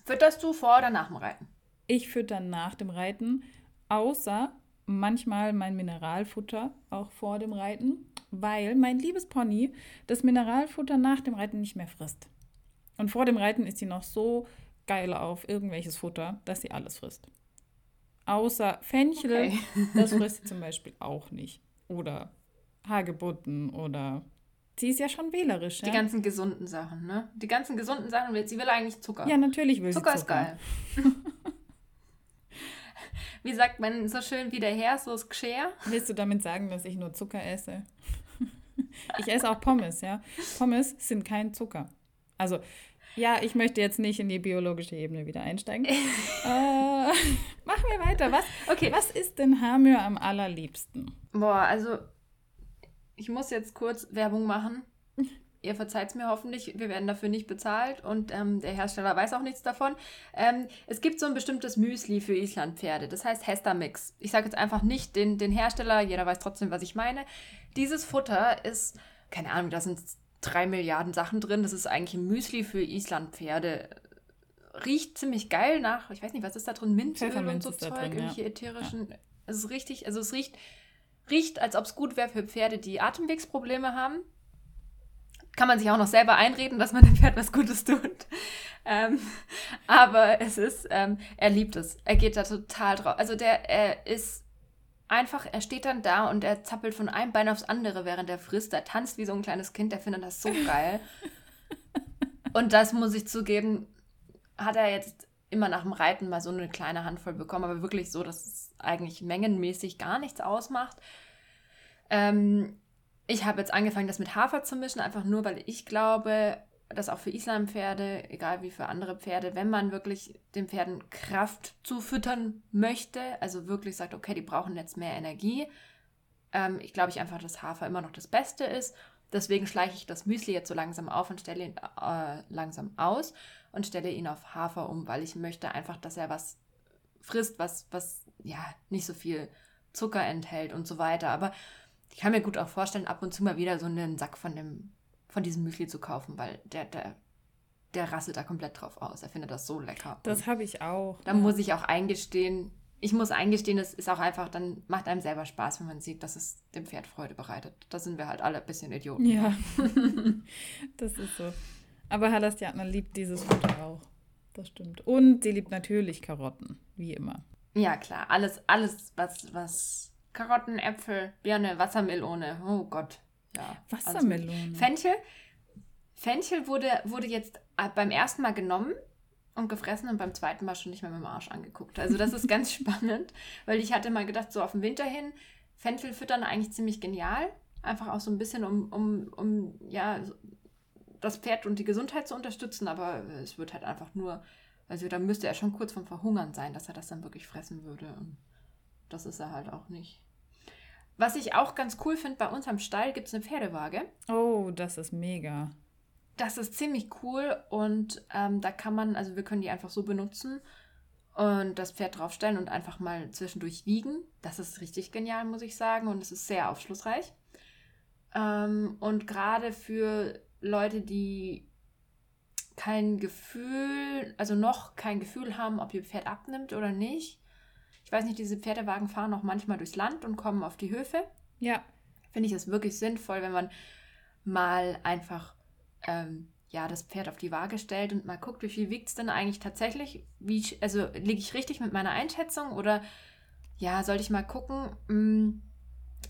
Speaker 1: Fütterst du vor oder nach dem Reiten?
Speaker 2: Ich fütter nach dem Reiten, außer manchmal mein Mineralfutter auch vor dem Reiten, weil mein liebes Pony das Mineralfutter nach dem Reiten nicht mehr frisst. Und vor dem Reiten ist sie noch so geil auf irgendwelches Futter, dass sie alles frisst. Außer Fenchel, okay. (laughs) das frisst sie (laughs) zum Beispiel auch nicht. Oder Hagebutten oder. Sie ist ja schon wählerisch.
Speaker 1: Die ja? ganzen gesunden Sachen, ne? Die ganzen gesunden Sachen, sie will eigentlich Zucker.
Speaker 2: Ja, natürlich will
Speaker 1: Zucker
Speaker 2: sie Zucker.
Speaker 1: Zucker ist geil. (laughs) Wie sagt man so schön wie der Herr, so ist Geschirr?
Speaker 2: Willst du damit sagen, dass ich nur Zucker esse? Ich esse auch Pommes, ja. Pommes sind kein Zucker. Also ja, ich möchte jetzt nicht in die biologische Ebene wieder einsteigen. (laughs) äh, machen wir weiter. Was, okay. was ist denn Hamir am allerliebsten?
Speaker 1: Boah, also ich muss jetzt kurz Werbung machen. (laughs) Ihr verzeiht es mir hoffentlich, wir werden dafür nicht bezahlt und ähm, der Hersteller weiß auch nichts davon. Ähm, es gibt so ein bestimmtes Müsli für Islandpferde, das heißt Hester Mix. Ich sage jetzt einfach nicht den, den Hersteller, jeder weiß trotzdem, was ich meine. Dieses Futter ist, keine Ahnung, da sind drei Milliarden Sachen drin. Das ist eigentlich ein Müsli für Islandpferde. Riecht ziemlich geil nach, ich weiß nicht, was ist da drin? Minzöl und so Zeug, drin, irgendwelche ja. ätherischen. Ja. Es ist richtig, also es riecht, riecht als ob es gut wäre für Pferde, die Atemwegsprobleme haben. Kann man sich auch noch selber einreden, dass man dem Pferd was Gutes tut. (laughs) Ähm, aber es ist, ähm, er liebt es. Er geht da total drauf. Also der, er ist einfach, er steht dann da und er zappelt von einem Bein aufs andere, während er frisst. Er tanzt wie so ein kleines Kind, der findet das so (laughs) geil. und das muss ich zugeben, hat er jetzt immer nach dem Reiten mal so eine kleine Handvoll bekommen, aber wirklich so, dass es eigentlich mengenmäßig gar nichts ausmacht. Ähm, ich habe jetzt angefangen, das mit Hafer zu mischen, einfach nur, weil ich glaube, das auch für Islampferde, egal wie für andere Pferde, wenn man wirklich den Pferden Kraft zufüttern möchte, also wirklich sagt, okay, die brauchen jetzt mehr Energie, ähm, ich glaube ich einfach, dass Hafer immer noch das Beste ist. Deswegen schleiche ich das Müsli jetzt so langsam auf und stelle ihn äh, langsam aus und stelle ihn auf Hafer um, weil ich möchte einfach, dass er was frisst, was, was ja nicht so viel Zucker enthält und so weiter. Aber ich kann mir gut auch vorstellen, ab und zu mal wieder so einen Sack von dem von diesem Müsli zu kaufen, weil der, der, der rasselt da komplett drauf aus. Er findet das so lecker.
Speaker 2: Das habe ich auch.
Speaker 1: Da ja. muss ich auch eingestehen, ich muss eingestehen, es ist auch einfach, dann macht einem selber Spaß, wenn man sieht, dass es dem Pferd Freude bereitet. Da sind wir halt alle ein bisschen Idioten.
Speaker 2: Ja, (laughs) das ist so. Aber Halastiatna liebt dieses Futter auch. Das stimmt. Und sie liebt natürlich Karotten, wie immer.
Speaker 1: Ja, klar. Alles, alles, was, was Karotten, Äpfel, Birne, Wassermelone. Oh Gott. Ja.
Speaker 2: Wassermelone.
Speaker 1: Also, Fenchel. Fenchel wurde, wurde jetzt beim ersten Mal genommen und gefressen und beim zweiten Mal schon nicht mehr mit dem Arsch angeguckt. Also das ist ganz (laughs) spannend, weil ich hatte mal gedacht, so auf den Winter hin, Fenchel füttern eigentlich ziemlich genial. Einfach auch so ein bisschen, um, um, um ja, das Pferd und die Gesundheit zu unterstützen, aber es wird halt einfach nur, also da müsste er schon kurz vom Verhungern sein, dass er das dann wirklich fressen würde. Und das ist er halt auch nicht. Was ich auch ganz cool finde, bei uns am Stall gibt es eine Pferdewaage.
Speaker 2: Oh, das ist mega.
Speaker 1: Das ist ziemlich cool und ähm, da kann man, also wir können die einfach so benutzen und das Pferd draufstellen und einfach mal zwischendurch wiegen. Das ist richtig genial, muss ich sagen, und es ist sehr aufschlussreich. Ähm, und gerade für Leute, die kein Gefühl, also noch kein Gefühl haben, ob ihr Pferd abnimmt oder nicht. Ich weiß nicht, diese Pferdewagen fahren auch manchmal durchs Land und kommen auf die Höfe.
Speaker 2: Ja.
Speaker 1: Finde ich es wirklich sinnvoll, wenn man mal einfach ähm, ja, das Pferd auf die Waage stellt und mal guckt, wie viel wiegt es denn eigentlich tatsächlich? Wie, also liege ich richtig mit meiner Einschätzung oder ja, sollte ich mal gucken, mh, hm,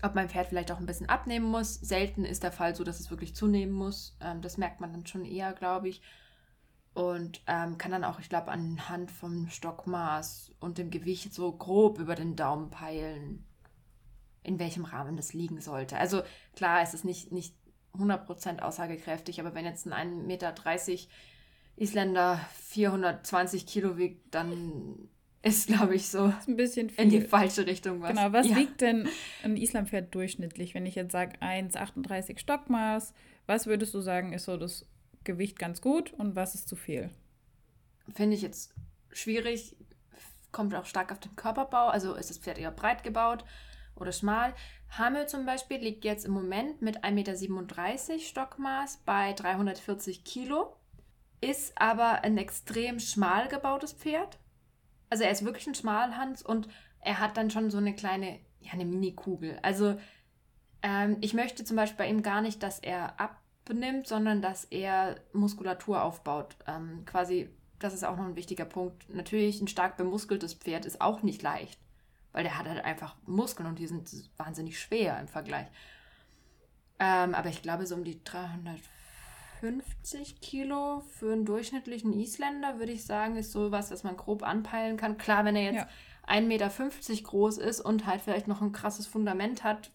Speaker 1: ob mein Pferd vielleicht auch ein bisschen abnehmen muss. Selten ist der Fall so, dass es wirklich zunehmen muss. Ähm, das merkt man dann schon eher, glaube ich. Und ähm, kann dann auch, ich glaube, anhand vom Stockmaß und dem Gewicht so grob über den Daumen peilen, in welchem Rahmen das liegen sollte. Also klar, es ist nicht, nicht 100% aussagekräftig, aber wenn jetzt ein 1,30 Meter Isländer 420 Kilo wiegt, dann ist, glaube ich, so
Speaker 2: ein bisschen
Speaker 1: viel. in die falsche Richtung
Speaker 2: was. Genau, was ja. wiegt denn ein Islandpferd durchschnittlich? Wenn ich jetzt sage 1,38 Stockmaß, was würdest du sagen, ist so das Gewicht ganz gut und was ist zu viel?
Speaker 1: Finde ich jetzt schwierig. Kommt auch stark auf den Körperbau. Also ist das Pferd eher breit gebaut oder schmal. Hamel zum Beispiel liegt jetzt im Moment mit 1,37 Meter Stockmaß bei 340 Kilo, ist aber ein extrem schmal gebautes Pferd. Also er ist wirklich ein Schmalhans und er hat dann schon so eine kleine, ja, eine Mini-Kugel. Also ähm, ich möchte zum Beispiel bei ihm gar nicht, dass er abnimmt, sondern dass er Muskulatur aufbaut. Ähm, quasi, das ist auch noch ein wichtiger Punkt. Natürlich, ein stark bemuskeltes Pferd ist auch nicht leicht weil der hat halt einfach Muskeln und die sind wahnsinnig schwer im Vergleich. Ähm, aber ich glaube, so um die 350 Kilo für einen durchschnittlichen Isländer, würde ich sagen, ist sowas, was man grob anpeilen kann. Klar, wenn er jetzt ja. 1,50 Meter groß ist und halt vielleicht noch ein krasses Fundament hat,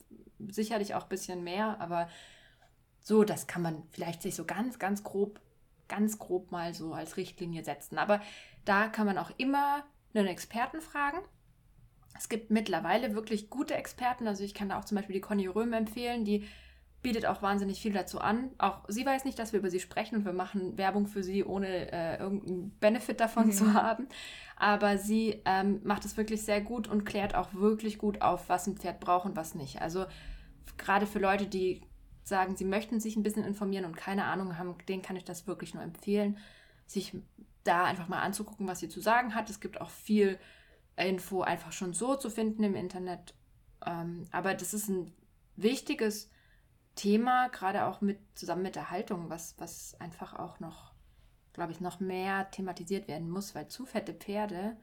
Speaker 1: sicherlich auch ein bisschen mehr, aber so, das kann man vielleicht sich so ganz, ganz grob, ganz grob mal so als Richtlinie setzen. Aber da kann man auch immer einen Experten fragen. Es gibt mittlerweile wirklich gute Experten. Also ich kann da auch zum Beispiel die Conny Röhm empfehlen, die bietet auch wahnsinnig viel dazu an. Auch sie weiß nicht, dass wir über sie sprechen und wir machen Werbung für sie, ohne äh, irgendeinen Benefit davon mhm. zu haben. Aber sie ähm, macht es wirklich sehr gut und klärt auch wirklich gut auf, was ein Pferd braucht und was nicht. Also gerade für Leute, die sagen, sie möchten sich ein bisschen informieren und keine Ahnung haben, denen kann ich das wirklich nur empfehlen, sich da einfach mal anzugucken, was sie zu sagen hat. Es gibt auch viel Info einfach schon so zu finden im Internet. Ähm, aber das ist ein wichtiges Thema, gerade auch mit zusammen mit der Haltung, was, was einfach auch noch, glaube ich, noch mehr thematisiert werden muss, weil zu fette Pferde,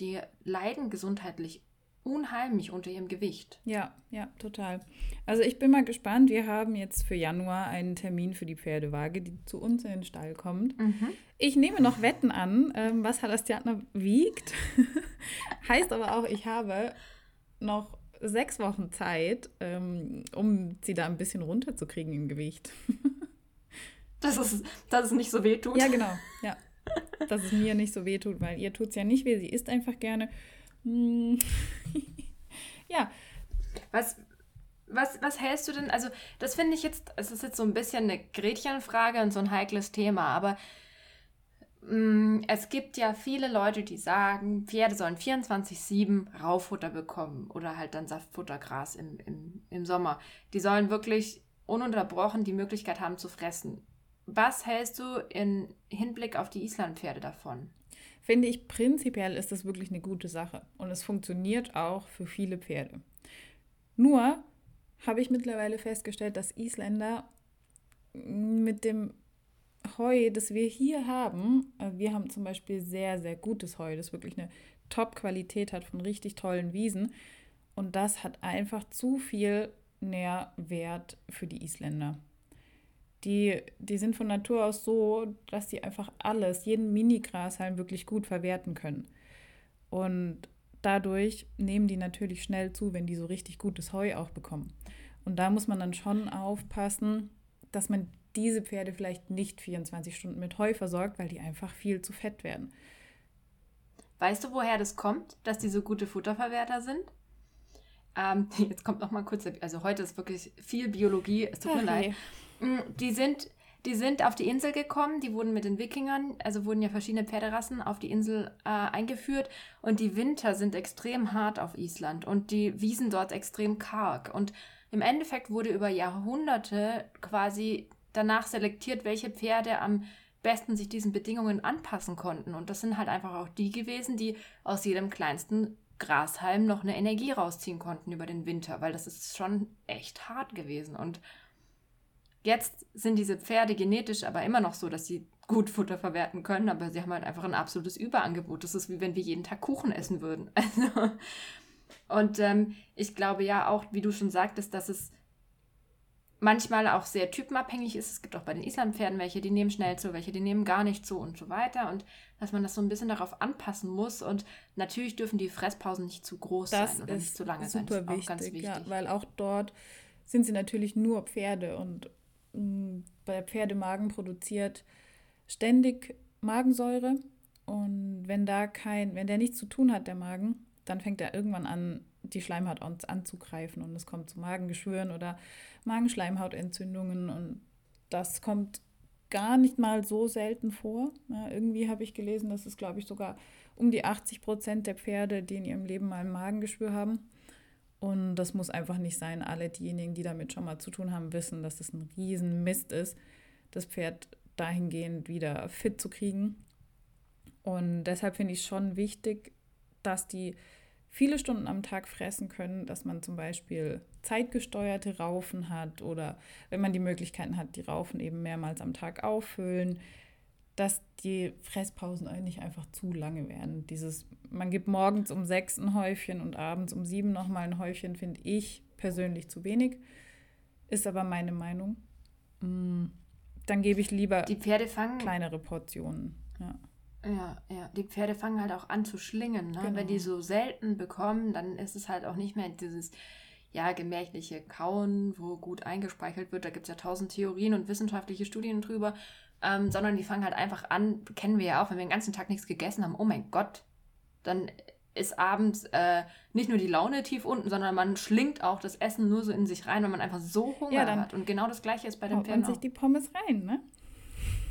Speaker 1: die leiden gesundheitlich unheimlich unter ihrem Gewicht.
Speaker 2: Ja, ja, total. Also ich bin mal gespannt. Wir haben jetzt für Januar einen Termin für die Pferdewaage, die zu uns in den Stall kommt. Mhm. Ich nehme noch Wetten an, ähm, was Halastiatna wiegt. (laughs) heißt aber auch, ich habe noch sechs Wochen Zeit, ähm, um sie da ein bisschen runterzukriegen im Gewicht. (laughs)
Speaker 1: dass, es, dass es nicht so weh tut.
Speaker 2: Ja, genau. Ja. Dass es mir nicht so weh tut, weil ihr tut es ja nicht weh. Sie isst einfach gerne. Hm. (laughs) ja.
Speaker 1: Was, was, was hältst du denn? Also, das finde ich jetzt, es ist jetzt so ein bisschen eine Gretchenfrage und so ein heikles Thema, aber mh, mm, es gibt ja viele Leute, die sagen, Pferde sollen 24-7 Raufutter bekommen oder halt dann Saftfuttergras im, im, im Sommer. Die sollen wirklich ununterbrochen die Möglichkeit haben zu fressen. Was hältst du im Hinblick auf die Islandpferde davon?
Speaker 2: finde ich prinzipiell ist das wirklich eine gute Sache und es funktioniert auch für viele Pferde. Nur habe ich mittlerweile festgestellt, dass Isländer mit dem Heu, das wir hier haben, äh, wir haben zum Beispiel sehr, sehr gutes Heu, das wirklich eine Top-Qualität hat von richtig tollen Wiesen. Und das hat einfach zu viel Nährwert für die Isländer. Die, die sind von Natur aus so, dass sie einfach alles, jeden Mini-Grashalm wirklich gut verwerten können. Und dadurch nehmen die natürlich schnell zu, wenn die so richtig gutes Heu auch bekommen. Und da muss man dann schon aufpassen, dass man diese Pferde vielleicht nicht 24 Stunden mit Heu versorgt, weil die einfach viel zu fett werden.
Speaker 1: Weißt du, woher das kommt, dass die so gute Futterverwerter sind? Ähm, (laughs) jetzt kommt noch mal kurz, also heute ist wirklich viel Biologie, es tut mir leid. Mm, die sind, die sind auf die Insel gekommen, die wurden mit den Wikingern, also wurden ja verschiedene Pferderassen auf die Insel äh, eingeführt und die Winter sind extrem hart auf Island und die Wiesen dort extrem karg und im Endeffekt wurde über Jahrhunderte quasi danach selektiert, welche Pferde am besten sich diesen Bedingungen anpassen konnten. Und das sind halt einfach auch die gewesen, die aus jedem kleinsten Grashalm noch eine Energie rausziehen konnten über den Winter, weil das ist schon echt hart gewesen. Und jetzt sind diese Pferde genetisch aber immer noch so, dass sie gut Futter verwerten können, aber sie haben halt einfach ein absolutes Überangebot. Das ist wie wenn wir jeden Tag Kuchen essen würden. (laughs) Also, und ähm, ich glaube ja auch, wie du schon sagtest, dass es manchmal auch sehr typenabhängig ist. Es gibt auch bei den Islampferden welche, die nehmen schnell zu, welche, die nehmen gar nicht zu und so weiter. Und dass man das so ein bisschen darauf anpassen muss. Und natürlich dürfen die Fresspausen nicht zu groß das sein oder nicht zu lange
Speaker 2: sein. Das ist auch ganz wichtig. Ja, weil auch dort sind sie natürlich nur Pferde und mh, mm, bei Pferdemagen produziert ständig Magensäure. Und wenn da kein, wenn der nichts zu tun hat, der Magen, dann fängt er irgendwann an, die Schleimhaut uns anzugreifen und es kommt zu Magengeschwüren oder Magenschleimhautentzündungen und das kommt gar nicht mal so selten vor. Ja, irgendwie habe ich gelesen, dass es, glaube ich, sogar um die 80 Prozent der Pferde, die in ihrem Leben mal ein Magengeschwür haben. Und das muss einfach nicht sein. Alle diejenigen, die damit schon mal zu tun haben, wissen, dass das ein Riesenmist ist, das Pferd dahingehend wieder fit zu kriegen. Und deshalb finde ich schon wichtig, dass die viele Stunden am Tag fressen können, dass man zum Beispiel zeitgesteuerte Raufen hat oder wenn man die Möglichkeiten hat, die Raufen eben mehrmals am Tag auffüllen, dass die Fresspausen eigentlich einfach zu lange werden. Dieses, man gibt morgens um sechs ein Häufchen und abends um sieben nochmal ein Häufchen, finde ich persönlich zu wenig. Ist aber meine Meinung. Mm, dann gebe ich lieber
Speaker 1: die Pferde fangen
Speaker 2: kleinere Portionen. Ja.
Speaker 1: Ja, ja. Die Pferde fangen halt auch an zu schlingen. Ne? Genau. Wenn die genau. so selten bekommen, dann ist es halt auch nicht mehr dieses ja, gemächliche Kauen, wo gut eingespeichert wird. Da gibt es ja tausend Theorien und wissenschaftliche Studien drüber. Ähm, sondern die fangen halt einfach an, kennen wir ja auch, wenn wir den ganzen Tag nichts gegessen haben, oh mein Gott, dann ist abends äh, nicht nur die Laune tief unten, sondern man schlingt auch das Essen nur so in sich rein, weil man einfach so Hunger ja, hat. Und genau das gleiche ist bei den Pferden.
Speaker 2: Man sich die Pommes rein, ne?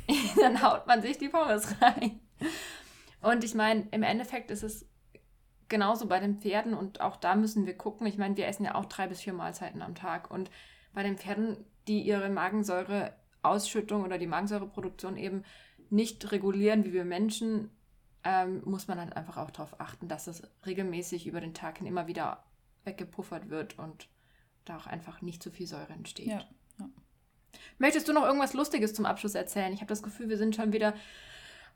Speaker 2: (laughs)
Speaker 1: dann haut man sich die Pommes rein. Und ich meine, im Endeffekt ist es genauso bei den Pferden und auch da müssen wir gucken. Ich meine, wir essen ja auch drei bis vier Mahlzeiten am Tag und bei den Pferden, die ihre Magensäureausschüttung oder die Magensäureproduktion eben nicht regulieren wie wir Menschen, ähm, muss man halt einfach auch darauf achten, dass es regelmäßig über den Tag hin immer wieder weggepuffert wird und da auch einfach nicht zu viel Säure entsteht. Ja, ja. Möchtest du noch irgendwas Lustiges zum Abschluss erzählen? Ich habe das Gefühl, wir sind schon wieder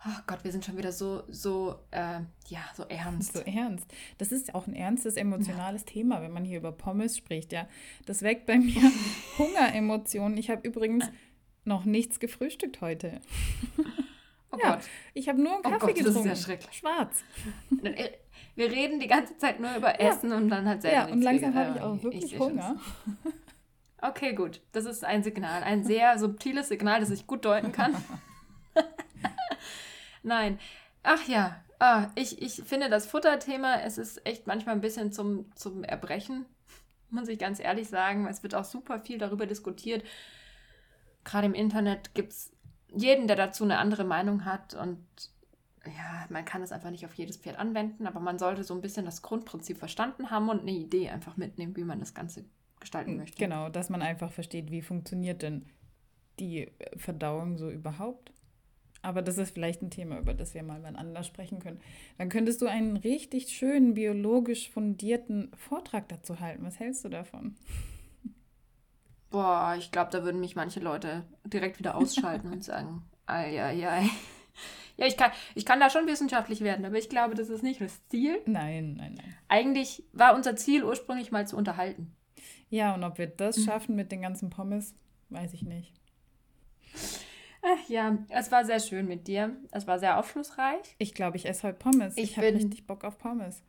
Speaker 1: oh Gott, wir sind schon wieder so, so, äh, ja, so ernst. (laughs)
Speaker 2: So ernst. Das ist auch ein ernstes, emotionales ja. Thema, wenn man hier über Pommes spricht, ja. Das weckt bei mir (laughs) Hungeremotionen. Ich habe übrigens noch nichts gefrühstückt heute. Oh ja, Gott. Ich habe nur einen Kaffee oh Gott, getrunken. Das ist ja schrecklich. Schwarz.
Speaker 1: Wir reden die ganze Zeit nur über Essen ja. und dann halt selber
Speaker 2: Ja, und langsam habe ich auch wirklich ich Hunger.
Speaker 1: Okay, gut. Das ist ein Signal, ein sehr subtiles Signal, das ich gut deuten kann. (laughs) Nein. Ach ja, ah, ich, ich finde das Futterthema, es ist echt manchmal ein bisschen zum, zum Erbrechen, (laughs) muss ich ganz ehrlich sagen. Es wird auch super viel darüber diskutiert. Gerade im Internet gibt es jeden, der dazu eine andere Meinung hat und ja, man kann es einfach nicht auf jedes Pferd anwenden, aber man sollte so ein bisschen das Grundprinzip verstanden haben und eine Idee einfach mitnehmen, wie man das Ganze gestalten möchte.
Speaker 2: Genau, dass man einfach versteht, wie funktioniert denn die Verdauung so überhaupt Aber das ist vielleicht ein Thema, über das wir mal wann anders sprechen können. Dann könntest du einen richtig schönen, biologisch fundierten Vortrag dazu halten. Was hältst du davon? (laughs)
Speaker 1: Boah, ich glaube, da würden mich manche Leute direkt wieder ausschalten und (laughs) sagen, ei, ei, ei. (laughs) Ja, ich kann, ich kann da schon wissenschaftlich werden, aber ich glaube, das ist nicht das Ziel.
Speaker 2: Nein, nein, nein.
Speaker 1: Eigentlich war unser Ziel ursprünglich mal zu unterhalten.
Speaker 2: Ja, und ob wir das schaffen mit den ganzen Pommes, weiß ich nicht.
Speaker 1: Ach ja, es war sehr schön mit dir. Es war sehr aufschlussreich.
Speaker 2: Ich glaube, ich esse heute Pommes.
Speaker 1: Ich
Speaker 2: Ich, habe richtig Bock auf Pommes.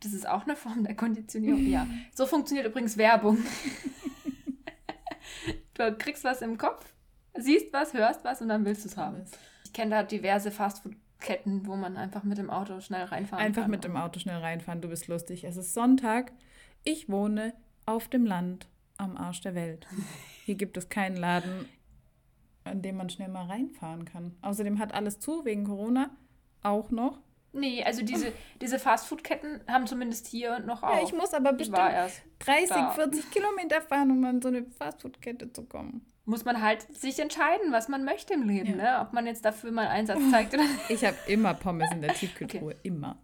Speaker 1: Das ist auch eine Form der Konditionierung. Ja, so funktioniert übrigens Werbung. (laughs) Du kriegst was im Kopf, siehst was, hörst was und dann willst du es haben. Ich kenne da diverse Fastfood-Ketten, wo man einfach mit dem Auto schnell reinfahren
Speaker 2: Einfach
Speaker 1: kann.
Speaker 2: mit dem Auto schnell reinfahren, du bist lustig. Es ist Sonntag. Ich wohne auf dem Land am Arsch der Welt. (laughs) Hier gibt es keinen Laden, an dem man schnell mal reinfahren kann. Außerdem hat alles zu wegen Corona auch noch.
Speaker 1: Nee, also diese, diese Fastfood-Ketten haben zumindest hier noch auf.
Speaker 2: Ja, ich muss aber bestimmt
Speaker 1: war erst
Speaker 2: 30,
Speaker 1: da.
Speaker 2: 40 Kilometer fahren, um an so eine Fastfood-Kette zu kommen.
Speaker 1: Muss man halt sich entscheiden, was man möchte im Leben,
Speaker 2: Ja.
Speaker 1: ne? Ob man jetzt dafür mal Einsatz zeigt oder nicht.
Speaker 2: Ich habe immer Pommes in der (laughs) Tiefkühltruhe, immer.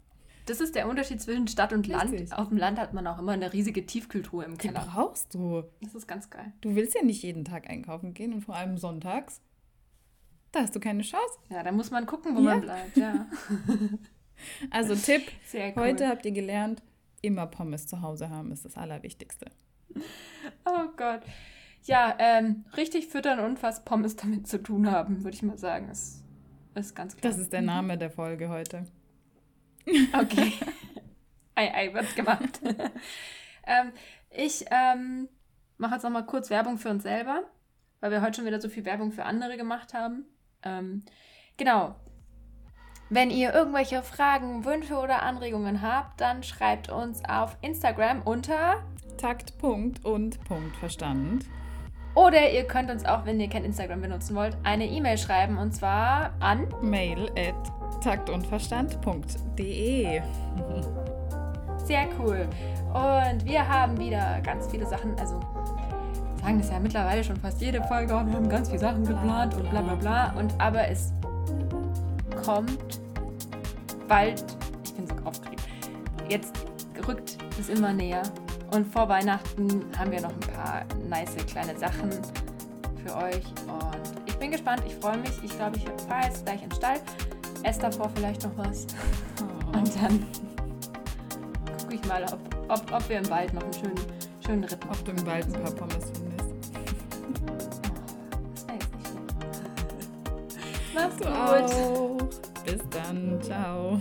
Speaker 1: Das ist der Unterschied zwischen Stadt und Land.
Speaker 2: Richtig.
Speaker 1: Auf dem Land hat man auch immer eine riesige Tiefkühltruhe im
Speaker 2: Die
Speaker 1: Keller.
Speaker 2: brauchst du.
Speaker 1: Das ist ganz geil.
Speaker 2: Du willst ja nicht jeden Tag einkaufen gehen und vor allem sonntags. Da hast du keine Chance.
Speaker 1: Ja, da muss man gucken, wo
Speaker 2: Ja.
Speaker 1: man bleibt. Ja, (laughs)
Speaker 2: Also Tipp,
Speaker 1: cool.
Speaker 2: heute habt ihr gelernt, immer Pommes zu Hause haben ist das Allerwichtigste.
Speaker 1: Oh Gott. Ja, ähm, richtig füttern und was Pommes damit zu tun haben, würde ich mal sagen, ist, ist ganz klar.
Speaker 2: Das ist der Name der Folge heute.
Speaker 1: Okay. (laughs) ei, ei, wird gemacht. (laughs) ähm, ich ähm, mache jetzt noch mal kurz Werbung für uns selber, weil wir heute schon wieder so viel Werbung für andere gemacht haben. Ähm, genau. Wenn ihr irgendwelche Fragen, Wünsche oder Anregungen habt, dann schreibt uns auf Instagram unter
Speaker 2: Takt, Punkt und Punkt Verstand.
Speaker 1: Oder ihr könnt uns auch, wenn ihr kein Instagram benutzen wollt, eine E-Mail schreiben und zwar an
Speaker 2: Mail at taktundverstand.de.
Speaker 1: Sehr cool. Und wir haben wieder ganz viele Sachen, also wir sagen das ja mittlerweile schon fast jede Folge, oh, wir haben ganz viele Sachen geplant und bla bla bla. Und aber es kommt bald, ich bin so aufgeregt, jetzt rückt es immer näher. Und vor Weihnachten haben wir noch ein paar nice kleine Sachen für euch. Und ich bin gespannt, ich freue mich. Ich glaube, ich fahre jetzt gleich in den Stall. Esse davor vielleicht noch was. Und dann gucke ich mal, ob, ob, ob wir im Wald noch einen schönen, schönen Ritt
Speaker 2: Ob du im Wald ein paar Pommes findest.
Speaker 1: Das wäre jetzt nicht schlecht. Mach's
Speaker 2: Du
Speaker 1: gut.
Speaker 2: auch. Bis dann. Ciao.